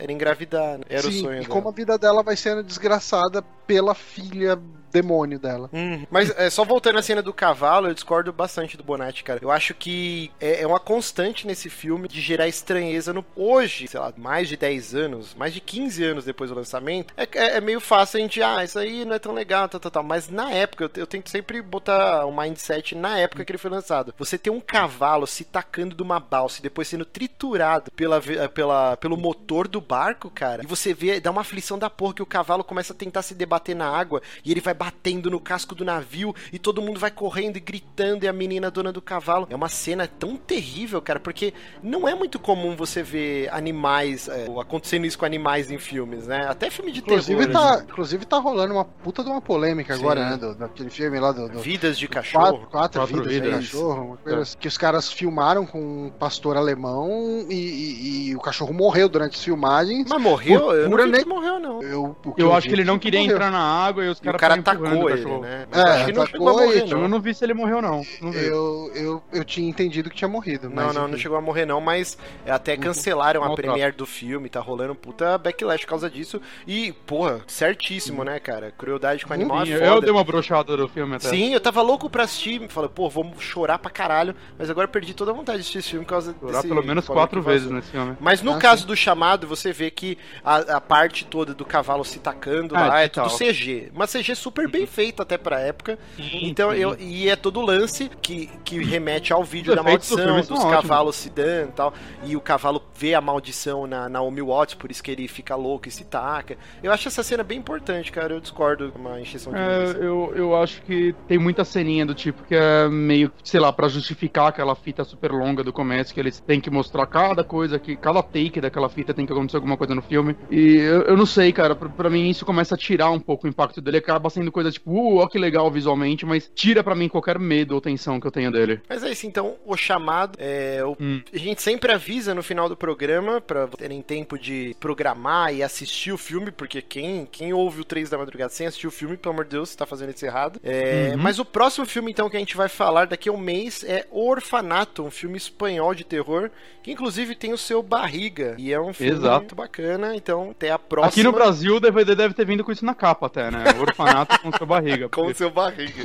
Speaker 3: era engravidar. né? Era
Speaker 4: Sim,
Speaker 3: o sonho
Speaker 4: e
Speaker 3: dela.
Speaker 4: como a vida dela vai sendo desgraçada pela filha demônio dela.
Speaker 3: Hum, mas é, só voltando à cena do cavalo, eu discordo bastante do Bonatti, cara. Eu acho que é, é uma constante nesse filme de gerar estranheza no hoje, sei lá, mais de 10 anos, mais de 15 anos depois do lançamento. É, é, é meio fácil a gente, ah, isso aí não é tão legal, tal, tal, tal. Mas na época, eu, eu tento sempre botar o um mindset na época que ele foi lançado. Você ter um cavalo se tacando de uma balsa e depois sendo triturado pela, pela, pelo motor do barco, cara, e você vê, dá uma aflição da porra que o cavalo começa a tentar se debater na água e ele vai batendo no casco do navio e todo mundo vai correndo e gritando e a menina dona do cavalo. É uma cena tão terrível, cara, porque não é muito comum você ver animais, é, acontecendo isso com animais em filmes, né? Até filme de
Speaker 4: inclusive
Speaker 3: terror.
Speaker 4: Tá,
Speaker 3: assim.
Speaker 4: Inclusive tá rolando uma puta de uma polêmica
Speaker 3: Sim.
Speaker 4: agora, né? Do, daquele filme lá do. do
Speaker 3: Vidas de cachorro.
Speaker 4: Quatro, quatro,
Speaker 5: Quatro
Speaker 4: vidas, de
Speaker 5: vidas.
Speaker 4: cachorro, uma coisa assim, que os caras filmaram com um pastor alemão e, e- e o cachorro morreu durante as filmagens.
Speaker 3: Mas morreu?
Speaker 4: Por
Speaker 3: Eu não vi
Speaker 4: ne-
Speaker 3: morreu, não.
Speaker 4: Eu,
Speaker 5: Eu
Speaker 4: eu
Speaker 5: acho que ele não
Speaker 4: é
Speaker 5: queria
Speaker 4: morreu.
Speaker 5: entrar na água e os
Speaker 3: E o
Speaker 5: caras
Speaker 3: cara atacou ele,
Speaker 5: cachorro.
Speaker 3: né?
Speaker 4: É,
Speaker 3: eu acho que não chegou a
Speaker 4: atacou
Speaker 3: morrer,
Speaker 4: e-
Speaker 5: Eu
Speaker 3: não.
Speaker 5: não vi se ele morreu, não. Não vi.
Speaker 4: Eu, eu, eu tinha entendido que tinha morrido.
Speaker 3: Não,
Speaker 4: mas
Speaker 3: não,
Speaker 4: enfim.
Speaker 3: não chegou a morrer não, mas até cancelaram a premiere do filme, tá rolando um puta backlash por causa disso. E, porra, certíssimo, né, cara? Crueldade com animal
Speaker 5: Sim,
Speaker 3: é
Speaker 5: eu
Speaker 3: foda.
Speaker 5: dei uma brochada do filme até.
Speaker 3: Sim, eu tava louco pra assistir, falei, pô, vou chorar pra caralho, mas agora eu perdi toda a vontade de assistir esse filme por causa
Speaker 5: Chorar
Speaker 3: desse
Speaker 5: pelo menos quatro vezes nesse filme.
Speaker 3: Mas no
Speaker 4: Ah,
Speaker 3: caso do chamado, você vê que a, a parte toda do cavalo se tacando
Speaker 5: Ah,
Speaker 3: lá é tudo CG. Uma CG super bem feita até pra época. Então, eu, e é todo lance que, que remete ao vídeo da
Speaker 5: do
Speaker 3: maldição,
Speaker 5: filme
Speaker 3: dos cavalos se dando e tal. E o cavalo vê a maldição na Naomi Watts, por isso que ele fica louco e se taca. Eu acho essa cena bem importante, cara. Eu discordo com uma encheção de
Speaker 5: É, eu, eu acho que tem muita ceninha do tipo que é meio, sei lá, pra justificar aquela fita super longa do começo, que eles têm que mostrar cada coisa, que cada take daquela fita tem que acontecer alguma coisa no filme. E eu, eu não sei, cara, pra, pra mim isso começa a tirar um pouco o impacto dele, acaba sendo coisa tipo, uh, ó que legal visualmente, mas tira pra mim qualquer medo ou tensão que eu tenho dele.
Speaker 3: Mas é isso, então, o chamado, é, o-
Speaker 5: Hum.
Speaker 3: a gente sempre avisa no final do programa pra terem tempo de programar e assistir o filme, porque quem, quem ouve o 3 da madrugada sem assistir o filme, pelo amor de Deus, tá fazendo isso errado. É,
Speaker 5: Uhum.
Speaker 3: Mas o próximo filme, então, que a gente vai falar daqui a um mês é O Orfanato, um filme espanhol de terror, que inclusive tem o seu Barriga, e é um filme
Speaker 5: Exato.
Speaker 3: muito bacana, então até a próxima.
Speaker 5: Aqui no Brasil o DVD deve ter vindo com isso na capa até, né? O orfanato com sua barriga.
Speaker 3: Com
Speaker 5: porque-
Speaker 3: seu barriga.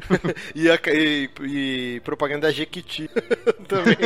Speaker 3: e, a- e- e propaganda da Jequiti também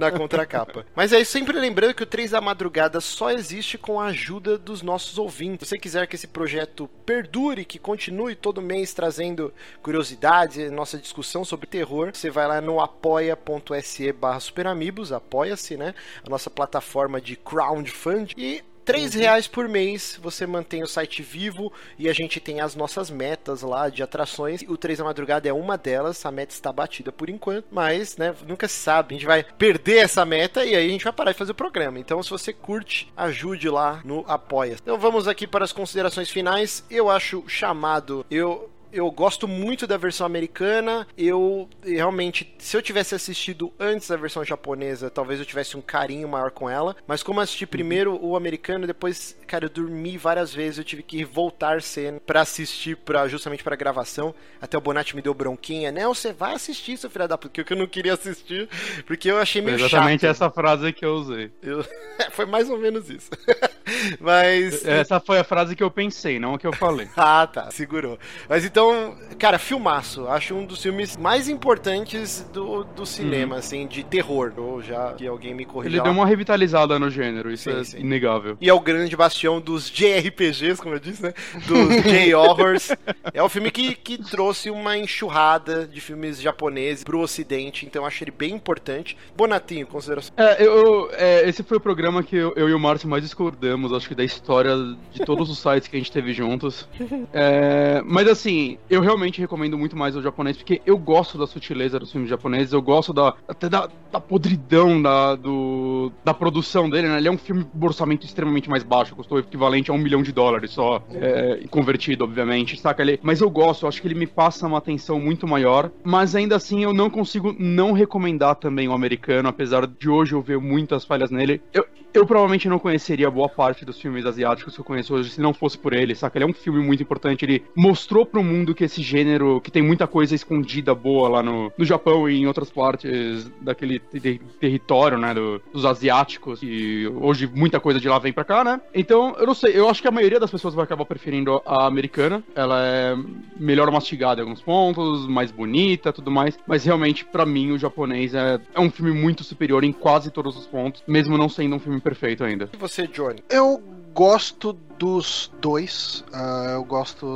Speaker 3: na contracapa. Mas é isso, sempre lembrando que o 3 da Madrugada só existe com a ajuda dos nossos ouvintes. Se você quiser que esse projeto perdure, que continue todo mês trazendo curiosidades, nossa discussão sobre terror, você vai lá no apoia.se barra superamigos, apoia-se, né? A nossa plataforma de crowdfunding e 3 reais por mês você mantém o site vivo e a gente tem as nossas metas lá de atrações. O 3 da madrugada é uma delas, a meta está batida por enquanto, mas né, nunca se sabe. A gente vai perder essa meta e aí a gente vai parar de fazer o programa. Então, se você curte, ajude lá no Apoia. Então, vamos aqui para as considerações finais. Eu acho chamado. Eu eu gosto muito da versão americana. Eu realmente, se eu tivesse assistido antes da versão japonesa, talvez eu tivesse um carinho maior com ela. Mas como eu assisti primeiro o americano, depois, cara, eu dormi várias vezes. Eu tive que voltar cena pra assistir, pra, justamente pra gravação. Até o Bonatti me deu bronquinha. Não, você vai assistir, seu filho da puta, porque eu não queria assistir, porque eu achei
Speaker 5: Foi
Speaker 3: meio
Speaker 5: exatamente
Speaker 3: chato.
Speaker 5: essa frase que eu usei.
Speaker 3: Eu- Foi mais ou menos isso. Mas.
Speaker 5: Essa foi a frase que eu pensei, não a que eu falei.
Speaker 3: Ah, tá, segurou. Mas então, cara, filmaço. Acho um dos filmes mais importantes do, do cinema, assim, de terror. Ou já que alguém me corrija.
Speaker 5: Ele deu uma revitalizada no gênero, isso
Speaker 3: Sim,
Speaker 5: é
Speaker 3: sim.
Speaker 5: inegável.
Speaker 3: E é o grande bastião dos JRPGs, como eu disse, né? Dos J-Horrors. é o filme que, que trouxe uma enxurrada de filmes japoneses pro ocidente, então acho ele bem importante. Bonatinho, consideração.
Speaker 5: É, eu, é, esse foi o programa que eu, eu e o Márcio mais discordamos, acho que da história de todos os sites que a gente teve juntos. É, mas assim, eu realmente recomendo muito mais o japonês, porque eu gosto da sutileza dos filmes japoneses, eu gosto da, até da, da podridão da, do, da produção dele, né? Ele é um filme com orçamento extremamente mais baixo, custou equivalente a um milhão de dólares só, é, convertido, obviamente, saca? Ele, mas eu gosto, acho que ele me passa uma atenção muito maior, mas ainda assim eu não consigo não recomendar também o americano, apesar de hoje eu ver muitas falhas nele. Eu, eu provavelmente não conheceria boa parte dos filmes asiáticos que eu conheço hoje se não fosse por ele, saca? Ele é um filme muito importante, ele mostrou pro mundo que esse gênero, que tem muita coisa escondida boa lá no, no Japão e em outras partes daquele ter- território, né, do- dos asiáticos, e hoje muita coisa de lá vem pra cá, né? Então, eu não sei, eu acho que a maioria das pessoas vai acabar preferindo a americana, ela é melhor mastigada em alguns pontos, mais bonita, tudo mais, mas realmente, pra mim, o japonês é, é um filme muito superior em quase todos os pontos, mesmo não sendo um filme perfeito ainda.
Speaker 3: E você, Johnny?
Speaker 4: Eu gosto dos dois. ah, eu gosto.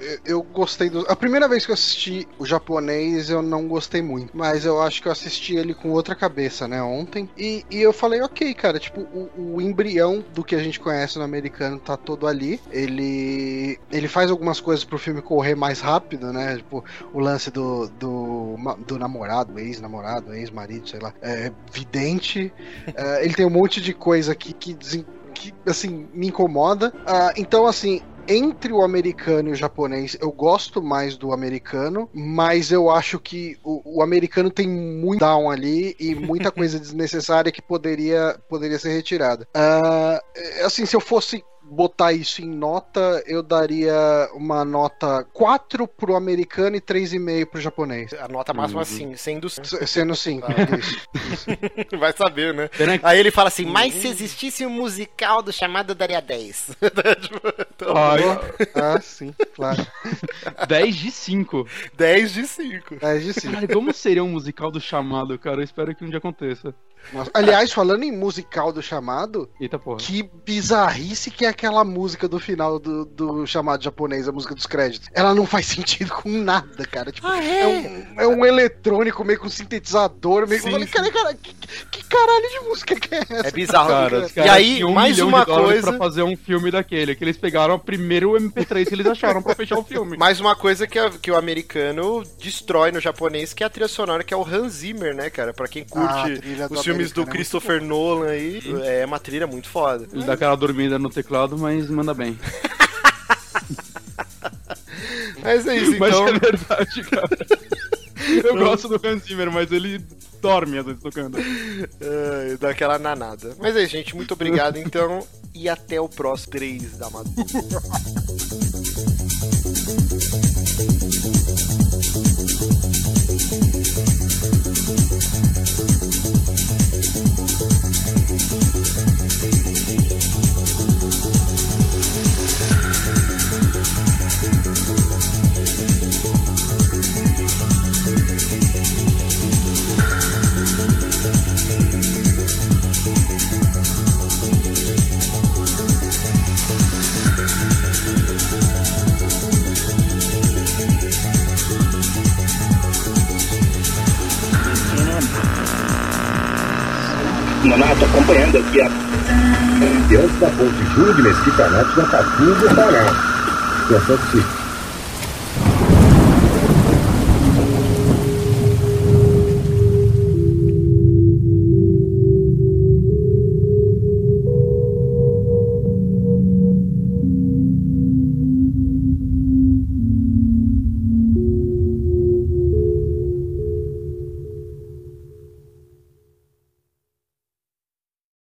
Speaker 4: Eu, eu gostei do. A primeira vez que eu assisti o japonês, eu não gostei muito. Mas eu acho que eu assisti ele com outra cabeça, né? Ontem. E, e eu falei, ok, cara. Tipo, o, o embrião do que a gente conhece no americano tá todo ali. Ele. Ele faz algumas coisas pro filme correr mais rápido, né? Tipo, o lance do. do, do namorado, ex-namorado, ex-marido, sei lá. É vidente. Ah, ele tem um monte de coisa que, que, desen- que, assim, me incomoda. Ah, então, assim. Entre o americano e o japonês, eu gosto mais do americano, mas eu acho que o, o americano tem muito down ali e muita coisa desnecessária que poderia, poderia ser retirada. É, assim, se eu fosse botar isso em nota, eu daria uma nota 4 pro americano e 3,5 pro japonês.
Speaker 3: A nota máxima,
Speaker 5: Uhum.
Speaker 3: assim, sendo.
Speaker 4: S- Sendo 5. Isso.
Speaker 3: Vai saber, né? Aí ele fala assim, mas se existisse um musical do chamado, eu daria 10. Tipo, então,
Speaker 5: Ai,
Speaker 4: Ah, sim, claro.
Speaker 5: 10 de 5.
Speaker 3: 10 de 5.
Speaker 4: É de sim.
Speaker 5: Cara, como seria um musical do chamado, cara? Eu espero que um dia aconteça.
Speaker 4: Nossa. Aliás, falando em musical do chamado,
Speaker 5: Eita porra.
Speaker 4: que bizarrice que é aquela música do final do, do chamado japonês, a música dos créditos. Ela não faz sentido com nada, cara. Tipo,
Speaker 3: Ah,
Speaker 4: é? um, é um eletrônico meio com sintetizador, meio
Speaker 3: Sim,
Speaker 4: com. Cara, cara, que, que caralho de música que é essa?
Speaker 3: É bizarro.
Speaker 5: Cara, os
Speaker 3: e aí,
Speaker 5: um
Speaker 3: mais uma coisa.
Speaker 5: pra fazer um filme daquele, que eles pegaram o primeiro MP3 que eles acharam pra fechar o filme.
Speaker 3: Mais uma coisa que, a- que o americano destrói no japonês, que é a trilha sonora, que é o Hans Zimmer, né, cara? Pra quem
Speaker 4: Ah, a
Speaker 3: curte
Speaker 4: do
Speaker 3: os filmes do
Speaker 4: é
Speaker 3: Christopher Nolan aí, é uma trilha muito foda.
Speaker 5: Ele dá aquela dormida no teclado, mas manda bem.
Speaker 3: Mas é isso,
Speaker 5: Mas
Speaker 3: então.
Speaker 5: é verdade, cara. Eu gosto do Hans Zimmer, mas ele dorme às vezes tocando.
Speaker 3: Ai, dá aquela nanada. Mas é isso, gente. Muito obrigado, então. E até o próximo 3 da madrugada.
Speaker 7: Nonato, acompanhando aqui a. Diante da ponte Júlio de Mesquita já está tudo parado. Situação que